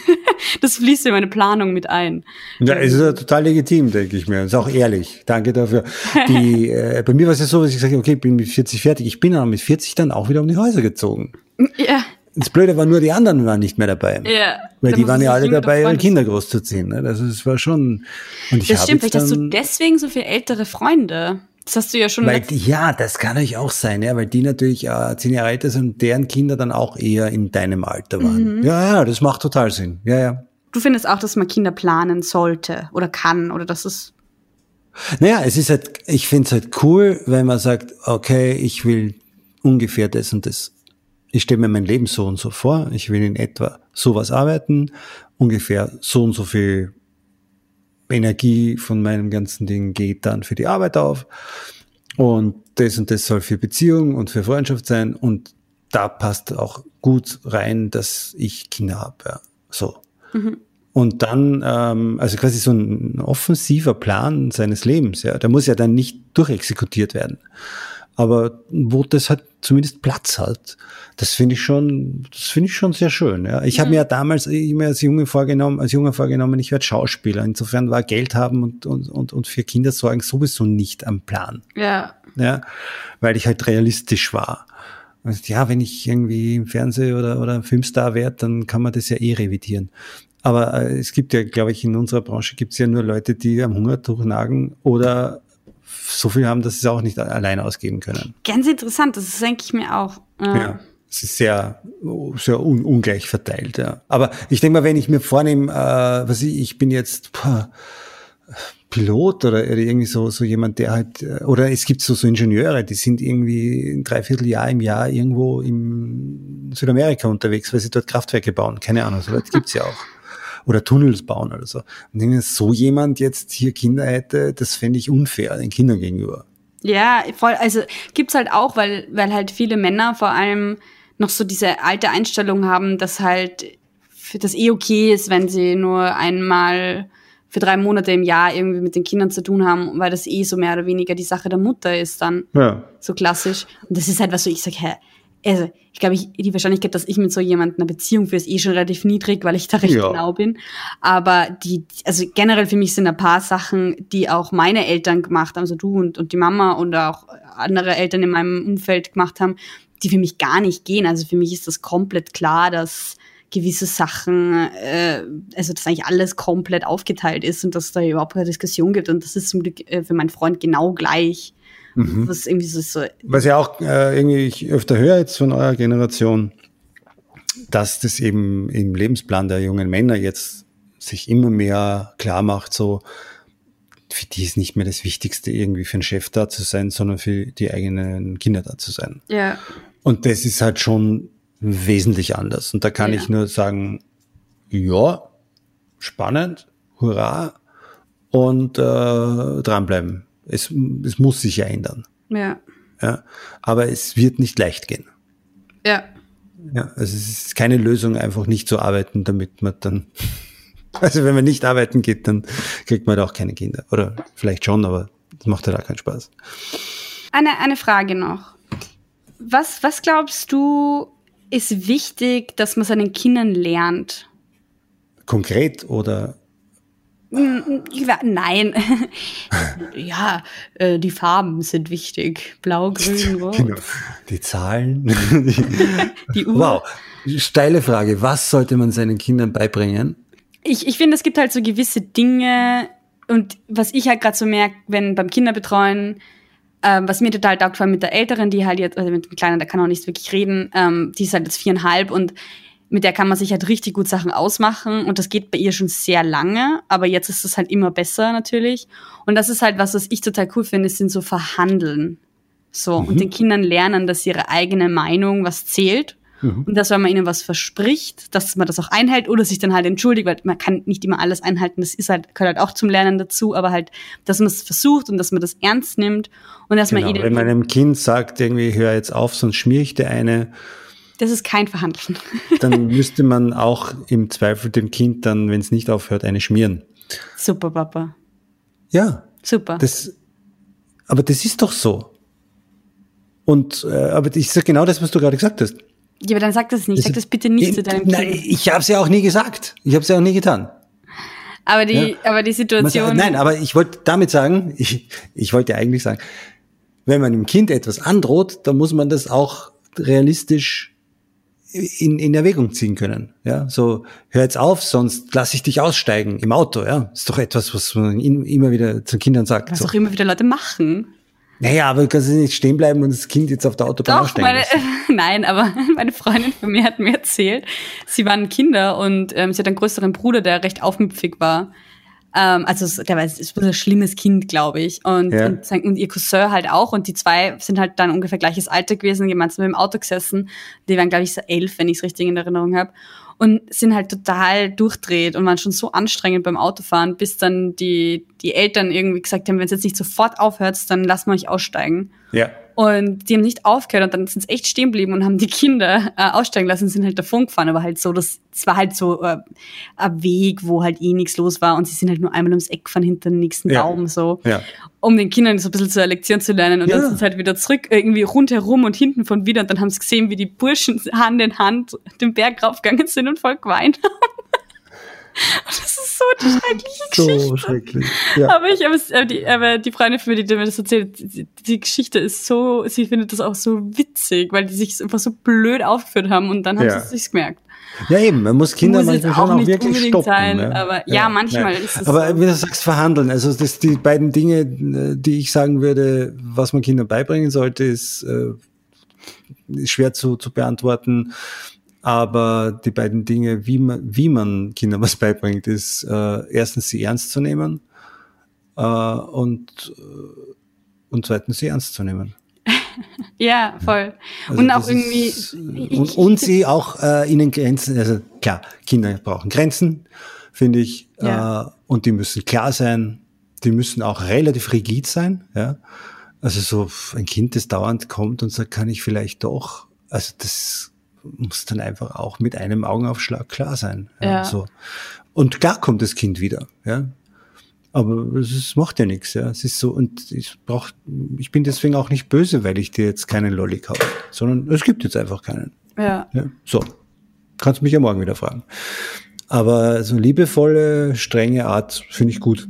Das fließt in meine Planung mit ein. Ja, es ist ja total legitim, denke ich mir. Ist auch ehrlich. Danke dafür. Die, äh, bei mir war es ja so, dass ich gesagt habe, okay, ich bin mit 40 fertig. Ich bin dann mit 40 dann auch wieder um die Häuser gezogen. Ja, Das Blöde war nur, die anderen waren nicht mehr dabei. ja. Weil die waren ja alle dabei, ihre. Kinder großzuziehen. Ne? Das ist, war schon. Und ich Das stimmt, vielleicht hast du deswegen so viele ältere Freunde. Das hast du ja schon weil, ja, das kann natürlich auch sein, ja, weil die natürlich äh, zehn Jahre älter sind und deren Kinder dann auch eher in deinem Alter waren. Mhm. Ja, ja, das macht total Sinn. Ja, ja. Du findest auch, dass man Kinder planen sollte oder kann oder dass es Naja, es ist halt, ich finde es halt cool, wenn man sagt, okay, ich will ungefähr das und das. Ich stelle mir mein Leben so und so vor, ich will in etwa sowas arbeiten, ungefähr so und so viel Energie von meinem ganzen Ding geht dann für die Arbeit auf und das und das soll für Beziehung und für Freundschaft sein und da passt auch gut rein, dass ich Kinder habe. Ja. So. Und dann, ähm, also quasi so ein offensiver Plan seines Lebens, ja. Der muss ja dann nicht durchexekutiert werden. Aber wo das halt zumindest Platz hat, das finde ich schon, das finde ich schon sehr schön. Ja. Ich habe mir ja damals immer als Junge vorgenommen, als Junge vorgenommen, ich werde Schauspieler. Insofern war Geld haben und, und, und, und für Kinder sorgen sowieso nicht am Plan ja ja, weil ich halt realistisch war. Und ja, wenn ich irgendwie im Fernsehen oder, oder Filmstar werde, dann kann man das ja eh revidieren. Aber äh, es gibt ja, glaube ich, in unserer Branche gibt es ja nur Leute, die am Hungertuch nagen oder so viel haben, dass sie es auch nicht alleine ausgeben können. ganz interessant. Das denke ich mir auch. Äh, Ja. Es ist sehr, sehr un ungleich verteilt, ja. Aber ich denke mal, wenn ich mir vornehme, äh, was ich, ich bin jetzt boah, Pilot oder irgendwie so, so jemand, der halt, äh, oder es gibt so, so Ingenieure, die sind irgendwie ein Dreivierteljahr im Jahr irgendwo im Südamerika unterwegs, weil sie dort Kraftwerke bauen. Keine Ahnung, so Leute gibt's ja auch. Oder Tunnels bauen oder so. Und wenn so jemand jetzt hier Kinder hätte, das fände ich unfair den Kindern gegenüber. Ja, voll. Also gibt's halt auch, weil, weil halt viele Männer vor allem noch so diese alte Einstellung haben, dass halt für das eh okay ist, wenn sie nur einmal für drei Monate im Jahr irgendwie mit den Kindern zu tun haben, weil das eh so mehr oder weniger die Sache der Mutter ist dann. Ja. So klassisch. Und das ist halt was, wo ich sage, hä, also ich glaube, ich, die Wahrscheinlichkeit, dass ich mit so jemandem eine Beziehung führe, ist eh schon relativ niedrig, weil ich da recht Ja. genau bin. Aber die, also generell für mich sind ein paar Sachen, die auch meine Eltern gemacht haben, also du und, und die Mama und auch andere Eltern in meinem Umfeld gemacht haben, die für mich gar nicht gehen. Also für mich ist das komplett klar, dass gewisse Sachen, äh, also dass eigentlich alles komplett aufgeteilt ist und dass da überhaupt keine Diskussion gibt. Und das ist zum Glück äh, für meinen Freund genau gleich. Mhm. Was irgendwie so, so Was ja auch äh, irgendwie ich öfter höre jetzt von eurer Generation, dass das eben im Lebensplan der jungen Männer jetzt sich immer mehr klar macht, so für die ist nicht mehr das Wichtigste, irgendwie für einen Chef da zu sein, sondern für die eigenen Kinder da zu sein. Ja. Und das ist halt schon wesentlich anders. Und da kann Ja. ich nur sagen, ja, spannend, hurra und äh, dranbleiben. Es, es muss sich ja ändern. Ja. Ja? Aber es wird nicht leicht gehen. Ja. Ja, also es ist keine Lösung, einfach nicht zu arbeiten, damit man dann, also wenn man nicht arbeiten geht, dann kriegt man halt auch keine Kinder. Oder vielleicht schon, aber das macht halt auch keinen Spaß. Eine, eine Frage noch. Was, was glaubst du, ist wichtig, dass man seinen Kindern lernt? Konkret oder Nein. ja, äh, die Farben sind wichtig. Blau, grün, rot. genau, die Zahlen. Die Uhr. wow, steile Frage. Was sollte man seinen Kindern beibringen? Ich, ich finde, es gibt halt so gewisse Dinge und was ich halt gerade so merke, wenn beim Kinderbetreuen, ähm, was mir total taugt, vor allem mit der Älteren, die halt jetzt, also mit dem Kleinen, der kann auch nicht wirklich reden, ähm, die ist halt jetzt viereinhalb und mit der kann man sich halt richtig gut Sachen ausmachen und das geht bei ihr schon sehr lange, aber jetzt ist es halt immer besser natürlich. Und das ist halt was, was ich total cool finde, sind so Verhandeln. So, und den Kindern lernen, dass ihre eigene Meinung was zählt. Und dass, wenn man ihnen was verspricht, dass man das auch einhält oder sich dann halt entschuldigt, weil man kann nicht immer alles einhalten. Das ist halt, gehört halt auch zum Lernen dazu, aber halt, dass man es versucht und dass man das ernst nimmt und dass Genau, man ihnen, wenn man einem Kind sagt, irgendwie, hör jetzt auf, sonst schmier ich dir eine, das ist kein Verhandeln. dann müsste man auch im Zweifel dem Kind dann, wenn es nicht aufhört, eine schmieren. Super, Papa. Ja, Super. das, aber das ist doch so. Und, äh, aber ich sag genau das, was du gerade gesagt hast. ja, aber dann sag das nicht. Sag das bitte nicht zu deinem Nein, Kind. ich habe es ja auch nie gesagt. Ich habe es ja auch nie getan. Aber die, Ja. aber die Situation. sagt- Nein, aber ich wollte damit sagen, ich, ich wollte eigentlich sagen, wenn man dem Kind etwas androht, dann muss man das auch realistisch in, in Erwägung ziehen können. Ja, so hör jetzt auf, sonst lasse ich dich aussteigen im Auto. Ja, ist doch etwas, was man in, immer wieder zu Kindern sagt. was So. auch immer wieder Leute machen. Naja, aber du kannst nicht stehen bleiben und das Kind jetzt auf der Autobahn Doch, aussteigen meine, lassen. nein, aber meine Freundin von mir hat mir erzählt, sie waren Kinder und ähm, sie hat einen größeren Bruder, der recht aufmüpfig war. Ähm, also der war es ist ein schlimmes Kind, glaube ich. Und, Ja. und, und ihr Cousin halt auch. Und die zwei sind halt dann ungefähr gleiches Alter gewesen, gemeinsam im Auto gesessen. Die waren, glaube ich, so elf, wenn ich es richtig in Erinnerung habe. Und sind halt total durchdreht und waren schon so anstrengend beim Autofahren, bis dann die, die Eltern irgendwie gesagt haben, wenn es jetzt nicht sofort aufhört, dann lassen wir euch aussteigen. Ja. Und die haben nicht aufgehört und dann sind sie echt stehen geblieben und haben die Kinder äh, aussteigen lassen und sind halt davon gefahren. Aber halt so, das, das war halt so äh, ein Weg, wo halt eh nichts los war und sie sind halt nur einmal ums Eck gefahren hinter den nächsten Ja. Baum so, Ja. um den Kindern so ein bisschen zur Lektion zu lernen. Und Ja. dann sind sie halt wieder zurück, irgendwie rundherum und hinten von wieder. Und dann haben sie gesehen, wie die Burschen Hand in Hand den Berg raufgegangen sind und voll geweint haben. Das ist so die schreckliche Geschichte. So schrecklich. Ja. Aber ich, aber, die, aber die Freundin für die, die mir das erzählt, die, die Geschichte ist so, sie findet das auch so witzig, weil die sich einfach so blöd aufgeführt haben und dann haben Ja. sie es sich gemerkt. Ja, eben, man muss Kinder Muss manchmal auch schon auch nicht wirklich stoppen. sein, ja. aber ja, manchmal ist es Aber so. wie du sagst, verhandeln. Also das die beiden Dinge, die ich sagen würde, was man Kindern beibringen sollte, ist, äh, schwer zu, zu beantworten. Aber die beiden Dinge, wie man, wie man Kindern was beibringt, ist äh, erstens sie ernst zu nehmen äh, und, äh, und zweitens sie ernst zu nehmen. Ja, voll. Also und auch irgendwie, ist, äh, und, und sie auch äh, ihnen Grenzen, also klar, Kinder brauchen Grenzen, finde ich, Ja. äh, und die müssen klar sein, die müssen auch relativ rigid sein, ja. Also so ein Kind, das dauernd kommt und sagt, kann ich vielleicht doch, also das muss dann einfach auch mit einem Augenaufschlag klar sein. Ja, Ja. So. Und klar kommt das Kind wieder, ja. Aber es macht ja nichts, ja. Es ist so, und ich brauch, ich bin deswegen auch nicht böse, weil ich dir jetzt keinen Lolli kaufe, sondern es gibt jetzt einfach keinen. ja. Ja, so. Kannst mich ja morgen wieder fragen. Aber so liebevolle, strenge Art finde ich gut.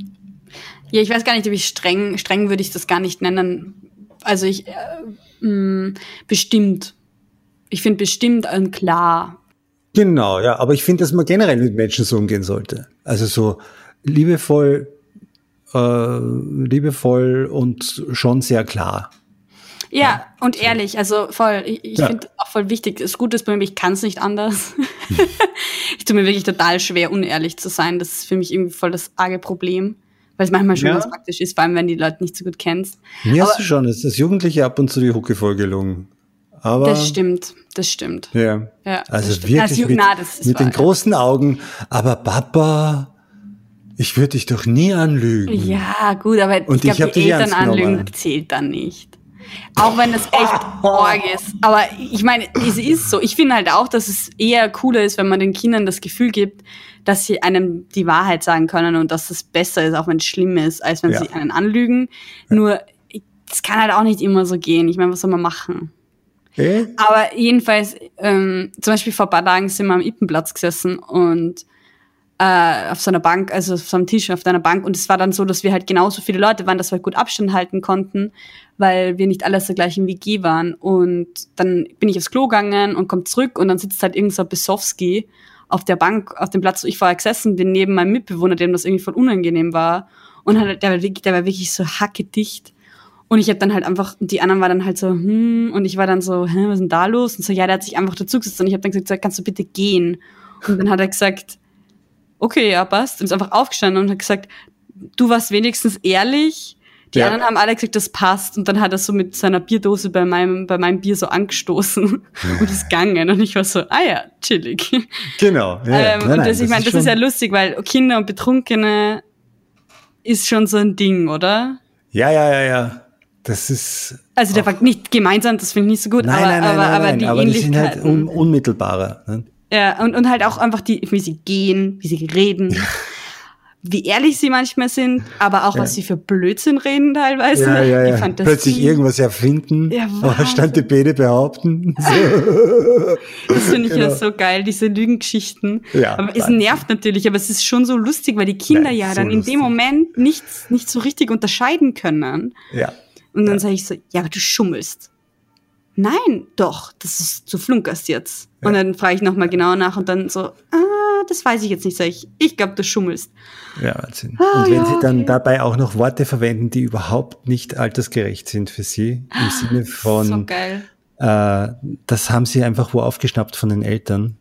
Ja, ich weiß gar nicht, ob ich streng, streng würde ich das gar nicht nennen. Also ich, äh, mh, bestimmt. Ich finde bestimmt und klar. Genau, ja. Aber ich finde, dass man generell mit Menschen so umgehen sollte. Also so liebevoll, äh, liebevoll und schon sehr klar. Ja, und ehrlich, also voll, ich, ich Ja. finde auch voll wichtig, das Gute ist bei mir, ich kann es nicht anders. ich tue mir wirklich total schwer, unehrlich zu sein. Das ist für mich irgendwie voll das arge Problem. Weil es manchmal schon Ja. ganz praktisch ist, vor allem wenn die Leute nicht so gut kennst. Mir hast du schon, es ist das Jugendliche ab und zu die Hucke vollgelungen. Aber Das stimmt, das stimmt. ja. Ja, also das stimmt. wirklich Also, mit, na, das mit wahr, den ja. großen Augen. Aber Papa, ich würde dich doch nie anlügen. Ja, gut, aber Und ich glaube, die ernst Eltern anlügen zählt dann nicht. Auch wenn das echt org ist. Aber ich meine, es ist so. Ich finde halt auch, dass es eher cooler ist, wenn man den Kindern das Gefühl gibt, dass sie einem die Wahrheit sagen können und dass es besser ist, auch wenn es schlimm ist, als wenn Ja. sie einen anlügen. Nur, es kann halt auch nicht immer so gehen. Ich meine, was soll man machen? Aber jedenfalls, ähm, zum Beispiel vor ein paar Tagen sind wir am Ippenplatz gesessen und äh, auf so einer Bank, also auf so einem Tisch auf einer Bank. Und es war dann so, dass wir halt genauso viele Leute waren, dass wir halt gut Abstand halten konnten, weil wir nicht alle aus der gleichen WG waren. Und dann bin ich aufs Klo gegangen und komme zurück und dann sitzt halt irgend so Besowski auf der Bank, auf dem Platz, wo ich vorher gesessen bin, neben meinem Mitbewohner, dem das irgendwie voll unangenehm war. Und halt, der, war wirklich, der war wirklich so hackedicht und ich habe dann halt einfach, die anderen waren dann halt so, hm, und ich war dann so, hä, was ist denn da los? Und so, ja, der hat sich einfach dazu gesetzt und ich habe dann gesagt, kannst du bitte gehen? Und dann hat er gesagt, okay, ja, passt. Und ist einfach aufgestanden und hat gesagt, du warst wenigstens ehrlich. Die Ja. anderen haben alle gesagt, das passt. Und dann hat er so mit seiner Bierdose bei meinem, bei meinem Bier so angestoßen und ist gegangen. Und ich war so, ah ja, chillig. Genau. Ja, ähm, nein, und nein, das, ich meine, das ist ja lustig, weil Kinder und Betrunkene ist schon so ein Ding, oder? Ja, ja, ja, ja. Das ist. Also der war nicht gemeinsam, das finde ich nicht so gut, Nein, aber, nein, nein, aber, nein, aber die aber die sind halt Ähnlichkeiten. un unmittelbarer. Ne? ja, und, und halt auch einfach die, wie sie gehen, wie sie reden, wie ehrlich sie manchmal sind, aber auch was sie für Blödsinn reden teilweise. Ja, ja, Die ja. Fantasie. Plötzlich irgendwas erfinden, Ja, oder Wahnsinn. stand die Bede behaupten. So. Das finde ich ja Genau. so geil, diese Lügengeschichten. Ja, aber es nervt natürlich, aber es ist schon so lustig, weil die Kinder Nein, ja so dann in lustig. dem Moment nichts, nicht so richtig unterscheiden können. ja. Und dann sage ich so, ja, aber du schummelst. Nein, doch, das ist, du flunkerst jetzt. Und dann frage ich nochmal genauer nach und dann so, ah, das weiß ich jetzt nicht, sage ich, ich glaube, du schummelst. Ja, Wahnsinn. Ah, Und wenn ja, sie dann okay. dabei auch noch Worte verwenden, die überhaupt nicht altersgerecht sind für sie, im Sinne so von, geil. äh, das haben sie einfach wo aufgeschnappt von den Eltern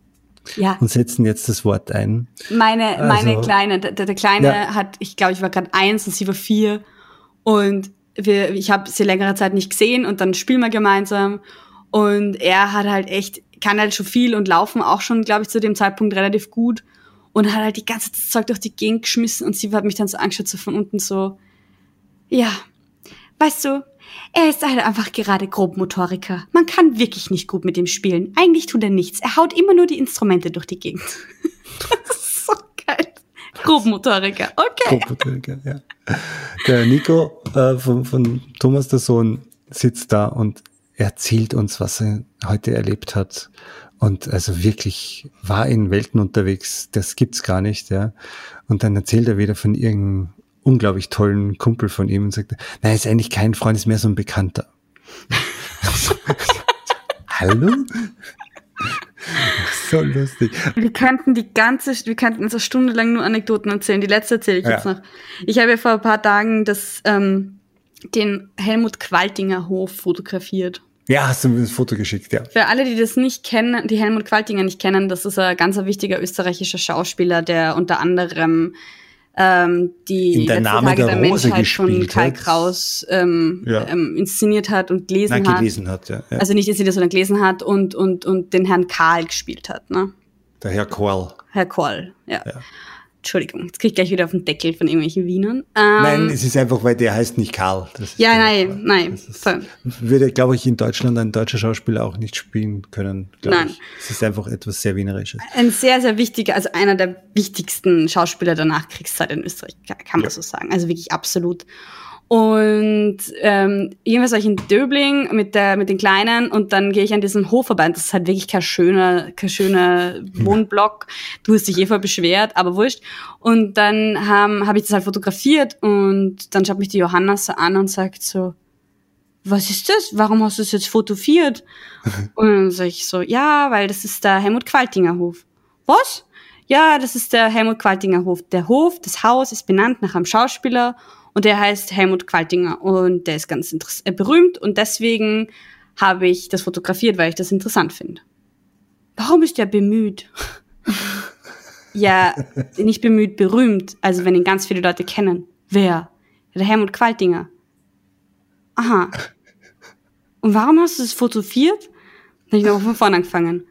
Ja, und setzen jetzt das Wort ein. meine, meine Also- Kleine, der, der Kleine Ja. hat, ich glaube, ich war gerade eins und sie war vier und wir, ich habe sie längere Zeit nicht gesehen und dann spielen wir gemeinsam und er hat halt echt, kann halt schon viel und laufen auch schon, glaube ich, zu dem Zeitpunkt relativ gut und hat halt die ganze Zeit das Zeug durch die Gegend geschmissen und sie hat mich dann so angeschaut, so von unten so, ja, weißt du, er ist halt einfach gerade Grobmotoriker. Man kann wirklich nicht gut mit ihm spielen. Eigentlich tut er nichts. Er haut immer nur die Instrumente durch die Gegend. das ist so geil. Grobmotoriker, okay. Grobmotoriker, ja. Der Nico äh, von, von Thomas, der Sohn, sitzt da und erzählt uns, was er heute erlebt hat. Und also wirklich war in Welten unterwegs, das gibt's gar nicht, ja. Und dann erzählt er wieder von irgendeinem unglaublich tollen Kumpel von ihm und sagt, nein, ist eigentlich kein Freund, ist mehr so ein Bekannter. Hallo? So lustig. Wir könnten die ganze, wir könnten so stundenlang nur Anekdoten erzählen. Die letzte erzähle ich Ja. jetzt noch. Ich habe ja vor ein paar Tagen das, ähm, den Helmut Qualtinger Hof fotografiert. Ja, hast du mir das Foto geschickt, ja. Für alle, die das nicht kennen, die Helmut Qualtinger nicht kennen, das ist ein ganz wichtiger österreichischer Schauspieler, der unter anderem ähm, die In der Name der der, Rose Menschheit von gespielt Kai hat. Kraus ähm, Ja. ähm, inszeniert hat und gelesen Nein, hat. gelesen hat, ja. ja. Also nicht inszeniert, sondern gelesen hat und, und, und den Herrn Karl gespielt hat, ne? der Herr Korl. Herr Koll, ja. Entschuldigung, jetzt krieg ich gleich wieder auf den Deckel von irgendwelchen Wienern. Ähm, Nein, es ist einfach, weil der heißt nicht Karl. Ja, nein, nein. Ist, voll. würde, glaube ich, in Deutschland ein deutscher Schauspieler auch nicht spielen können. Nein. Ich. Es ist einfach etwas sehr Wienerisches. Ein sehr, sehr wichtiger, also einer der wichtigsten Schauspieler der Nachkriegszeit in Österreich, ka- kann man Ja. so sagen. Also wirklich absolut. Und ähm, irgendwas war ich in Döbling mit der mit den Kleinen und dann gehe ich an diesem Hof vorbei. Und das ist halt wirklich kein schöner, kein schöner Wohnblock. Du hast dich eh voll beschwert, aber wurscht. Und dann habe ich das halt fotografiert und dann schaut mich die Johanna so an und sagt so, was ist das? Warum hast du das jetzt fotografiert? Und dann sage ich so, ja, weil das ist der Helmut Qualtinger Hof. Was? Ja, das ist der Helmut Qualtinger Hof. Der Hof, das Haus ist benannt nach einem Schauspieler und der heißt Helmut Qualtinger und der ist ganz äh, berühmt und deswegen habe ich das fotografiert, weil ich das interessant finde. Warum ist der bemüht? ja, nicht bemüht, berühmt. Also wenn ihn ganz viele Leute kennen. Wer? Der Helmut Qualtinger. Aha. Und warum hast du das fotografiert? Dann habe ich noch von vorne angefangen.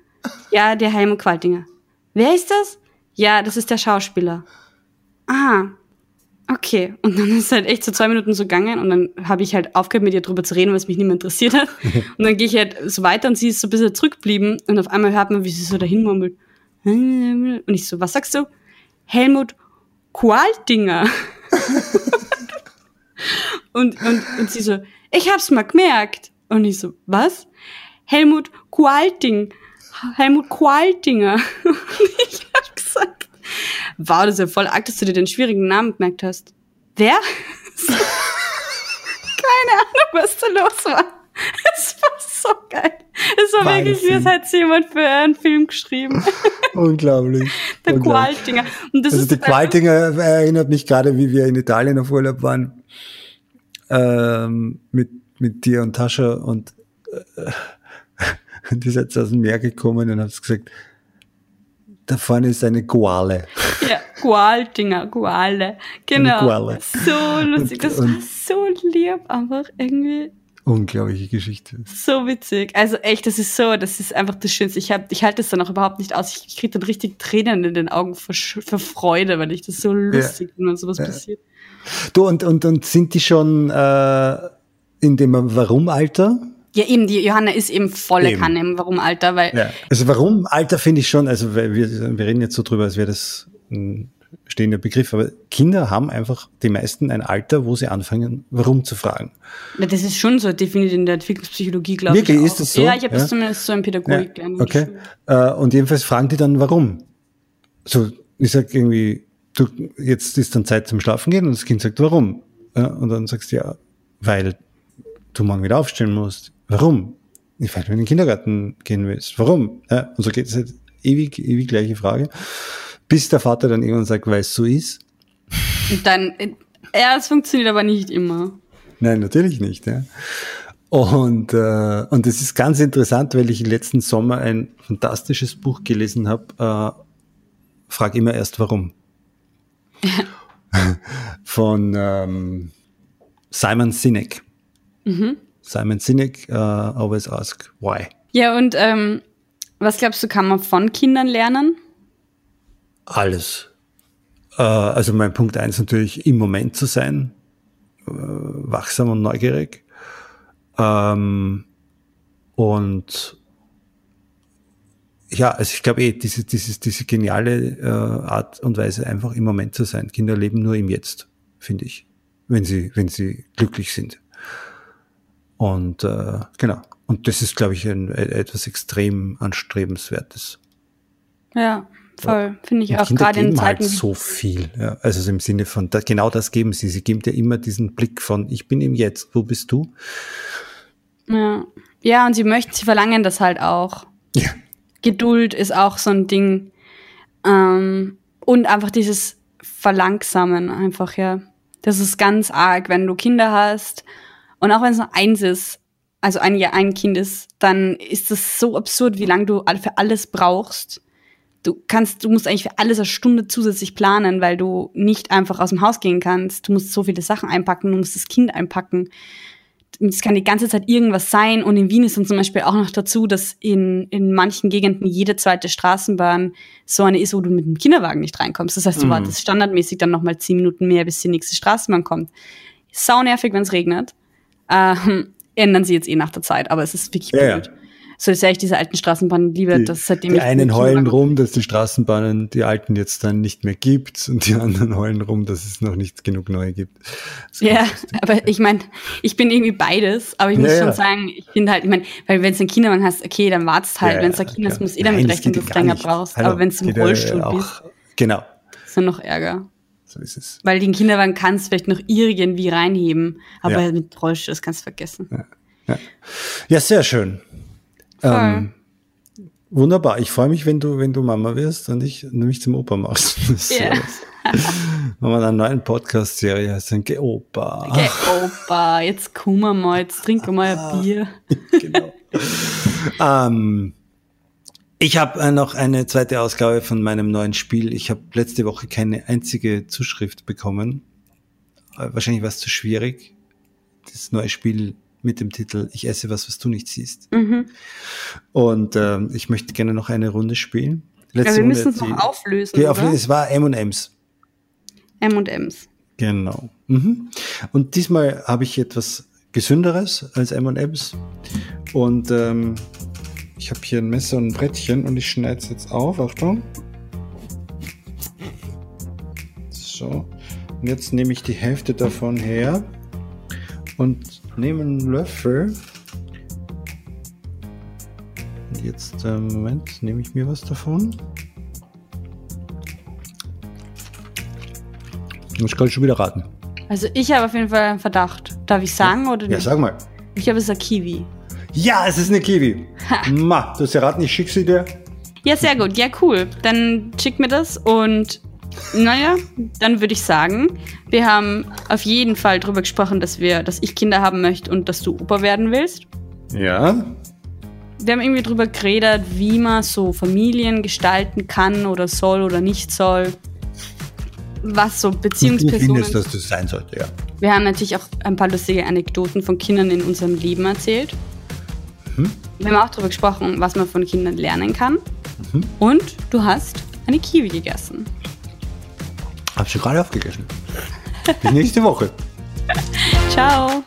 Ja, der Helmut Qualtinger. Wer ist das? Ja, das ist der Schauspieler. Aha. Okay. Und dann ist halt echt so zwei Minuten so gegangen und dann habe ich halt aufgehört, mit ihr drüber zu reden, was mich nicht mehr interessiert hat. Und dann gehe ich halt so weiter und sie ist so ein bisschen zurückgeblieben und auf einmal hört man, wie sie so dahin murmelt. Und ich so, was sagst du? Helmut Qualtinger. und, und, und sie so, ich hab's mal gemerkt. Und ich so, was? Helmut Qualting. Helmut Qualtinger. Und ich hab gesagt, wow, das ist ja voll arg, dass du dir den schwierigen Namen gemerkt hast. Wer? Keine Ahnung, was da los war. Es war so geil. Es war Wahnsinn. wirklich, wie es hat jemand für einen Film geschrieben. Unglaublich. Der. Qualtinger. Und Also einfach- Qualtinger erinnert mich gerade, wie wir in Italien auf Urlaub waren, ähm, mit, mit dir und Tascha und äh, die ist jetzt aus dem Meer gekommen und hat gesagt, da vorne ist eine Koale. Ja, Gualtinger, Guale. Genau. Koale. So lustig. Das war Und- so lieb, einfach irgendwie Unglaubliche Geschichte. so witzig. Also echt, das ist so, das ist einfach das Schönste. Ich, hab, ich halte das dann auch überhaupt nicht aus. Ich, kriege dann richtig Tränen in den Augen vor, Sch- vor Freude, weil ich das so lustig finde, wenn sowas passiert. Du, und, und, und sind die schon äh, in dem Warum-Alter? Ja, eben, die Johanna ist eben volle Eben. Kanne im Warum-Alter, weil Ja. Also warum Alter finde ich schon, also weil wir, wir reden jetzt so drüber, als wäre das ein stehender Begriff, aber Kinder haben einfach die meisten ein Alter, wo sie anfangen, warum zu fragen. Ja, das ist schon so definiert in der Entwicklungspsychologie, glaube ich. Wirklich, ist das so? Ja, ich habe Ja. das zumindest so in Pädagogik Ja, gelernt. okay. Äh, und jedenfalls fragen die dann, warum. So, ich sag irgendwie, du, jetzt ist dann Zeit zum Schlafen gehen und das Kind sagt, warum? Ja, und dann sagst du, ja, weil du morgen wieder aufstehen musst. Warum? Weil du in den Kindergarten gehen willst. Warum? Ja, und so geht es halt ewig, ewig gleiche Frage. Bis der Vater dann irgendwann sagt, weil es so ist. Und dann, ja, es funktioniert aber nicht immer. Nein, natürlich nicht. Ja. Und, äh, und es ist ganz interessant, weil ich letzten Sommer ein fantastisches Buch gelesen habe. Äh, frag immer erst warum. Von ähm, Simon Sinek. Simon Sinek, uh, always ask why. Ja, und ähm, was glaubst du, kann man von Kindern lernen? Alles. Äh, also mein Punkt eins natürlich, im Moment zu sein, äh, wachsam und neugierig. Ähm, und ja, also ich glaube eh, diese, diese, diese geniale äh, Art und Weise, einfach im Moment zu sein. Kinder leben nur im Jetzt, finde ich, wenn sie, wenn sie glücklich sind. Und äh, genau. Und das ist, glaube ich, ein, etwas extrem anstrebenswertes. Ja, voll. Finde ich Und auch Kinder gerade in geben Zeiten. halt so viel. Ja. Also so im Sinne von, da, genau das geben sie. Sie geben dir immer diesen Blick von, ich bin im Jetzt, wo bist du? ja. ja, und sie möchten, sie verlangen das halt auch. Ja. Geduld ist auch so ein Ding. Ähm, und einfach dieses Verlangsamen einfach, ja. Das ist ganz arg, wenn du Kinder hast. Und auch wenn es nur eins ist, also ein, ja, ein Kind ist, dann ist das so absurd, wie lange du für alles brauchst. Du kannst, du musst eigentlich für alles eine Stunde zusätzlich planen, weil du nicht einfach aus dem Haus gehen kannst. Du musst so viele Sachen einpacken, du musst das Kind einpacken. Es kann die ganze Zeit irgendwas sein. Und in Wien ist dann zum Beispiel auch noch dazu, dass in, in manchen Gegenden jede zweite Straßenbahn so eine ist, wo du mit dem Kinderwagen nicht reinkommst. Das heißt, du wartest standardmäßig dann nochmal zehn Minuten mehr, bis die nächste Straßenbahn kommt. Sau nervig, wenn es regnet. Ähm, ändern sie jetzt eh nach der Zeit, aber es ist wirklich Ja, ja. blöd. So ist ja echt diese alten Straßenbahnen lieber, Die, dass seitdem die ich einen heulen rum, dass die Straßenbahnen die alten jetzt dann nicht mehr gibt und die anderen heulen rum, dass es noch nicht genug neue gibt. Ist Ja, aber ich meine, ich bin irgendwie beides, aber ich muss Ja, schon ja. sagen, ich finde halt, ich meine, weil wenn du einen Kinderwagen hast, okay, dann wartest halt, Ja, wenn du ein ja, Kind hast, musst du eh damit rechnen, dass du länger brauchst. Hallo, aber wenn du im geht ja Rollstuhl auch, bist, Genau, ist dann noch Ärger. So ist es. Weil den Kinderwagen kannst du vielleicht noch irgendwie reinheben, aber Ja. mit Rollstuhl, das kannst du vergessen. Ja, sehr schön. Ähm, wunderbar. Ich freue mich, wenn du, wenn du Mama wirst und ich mich zum Opa machst. Ja. Wenn wir eine neue Podcast-Serie heißt, dann geh Opa. Okay, Opa, jetzt kommen wir mal, jetzt trinken wir mal ein Bier. genau. ähm, ich habe äh, noch eine zweite Ausgabe von meinem neuen Spiel. Ich habe letzte Woche keine einzige Zuschrift bekommen. äh, wahrscheinlich war es zu schwierig. Das neue Spiel mit dem Titel Ich esse was, was du nicht siehst. Mhm. Und ähm, ich möchte gerne noch eine Runde spielen. Ja, Letzte wir Runde müssen es noch die- auflösen, Okay, auf, oder? es war M&M's. M&M's. Genau. Mhm. Und diesmal habe ich etwas gesünderes als M&M's. Und ähm, ich habe hier ein Messer und ein Brettchen und ich schneide es jetzt auf. Achtung. So. Und jetzt nehme ich die Hälfte davon her und nehme einen Löffel. Und jetzt, ähm, Moment, nehme ich mir was davon. Jetzt kann ich schon wieder raten. Also ich habe auf jeden Fall einen Verdacht. Darf ich sagen oder Ja, nicht? sag mal. Ich glaube, es ist ein Kiwi. Ja, es ist eine Kiwi. Ma, du hast erraten, ich schick sie dir. Ja, sehr gut. Ja, cool. Dann schick mir das und naja, dann würde ich sagen, wir haben auf jeden Fall drüber gesprochen, dass wir, dass ich Kinder haben möchte und dass du Opa werden willst. Ja. Wir haben irgendwie drüber geredet, wie man so Familien gestalten kann oder soll oder nicht soll. Was so Beziehungspersonen. findest, dass das sein sollte, ja. Wir haben natürlich auch ein paar lustige Anekdoten von Kindern in unserem Leben erzählt. Wir haben auch darüber gesprochen, was man von Kindern lernen kann. Und du hast eine Kiwi gegessen. Hab schon gerade aufgegessen. Bis nächste Woche. Ciao!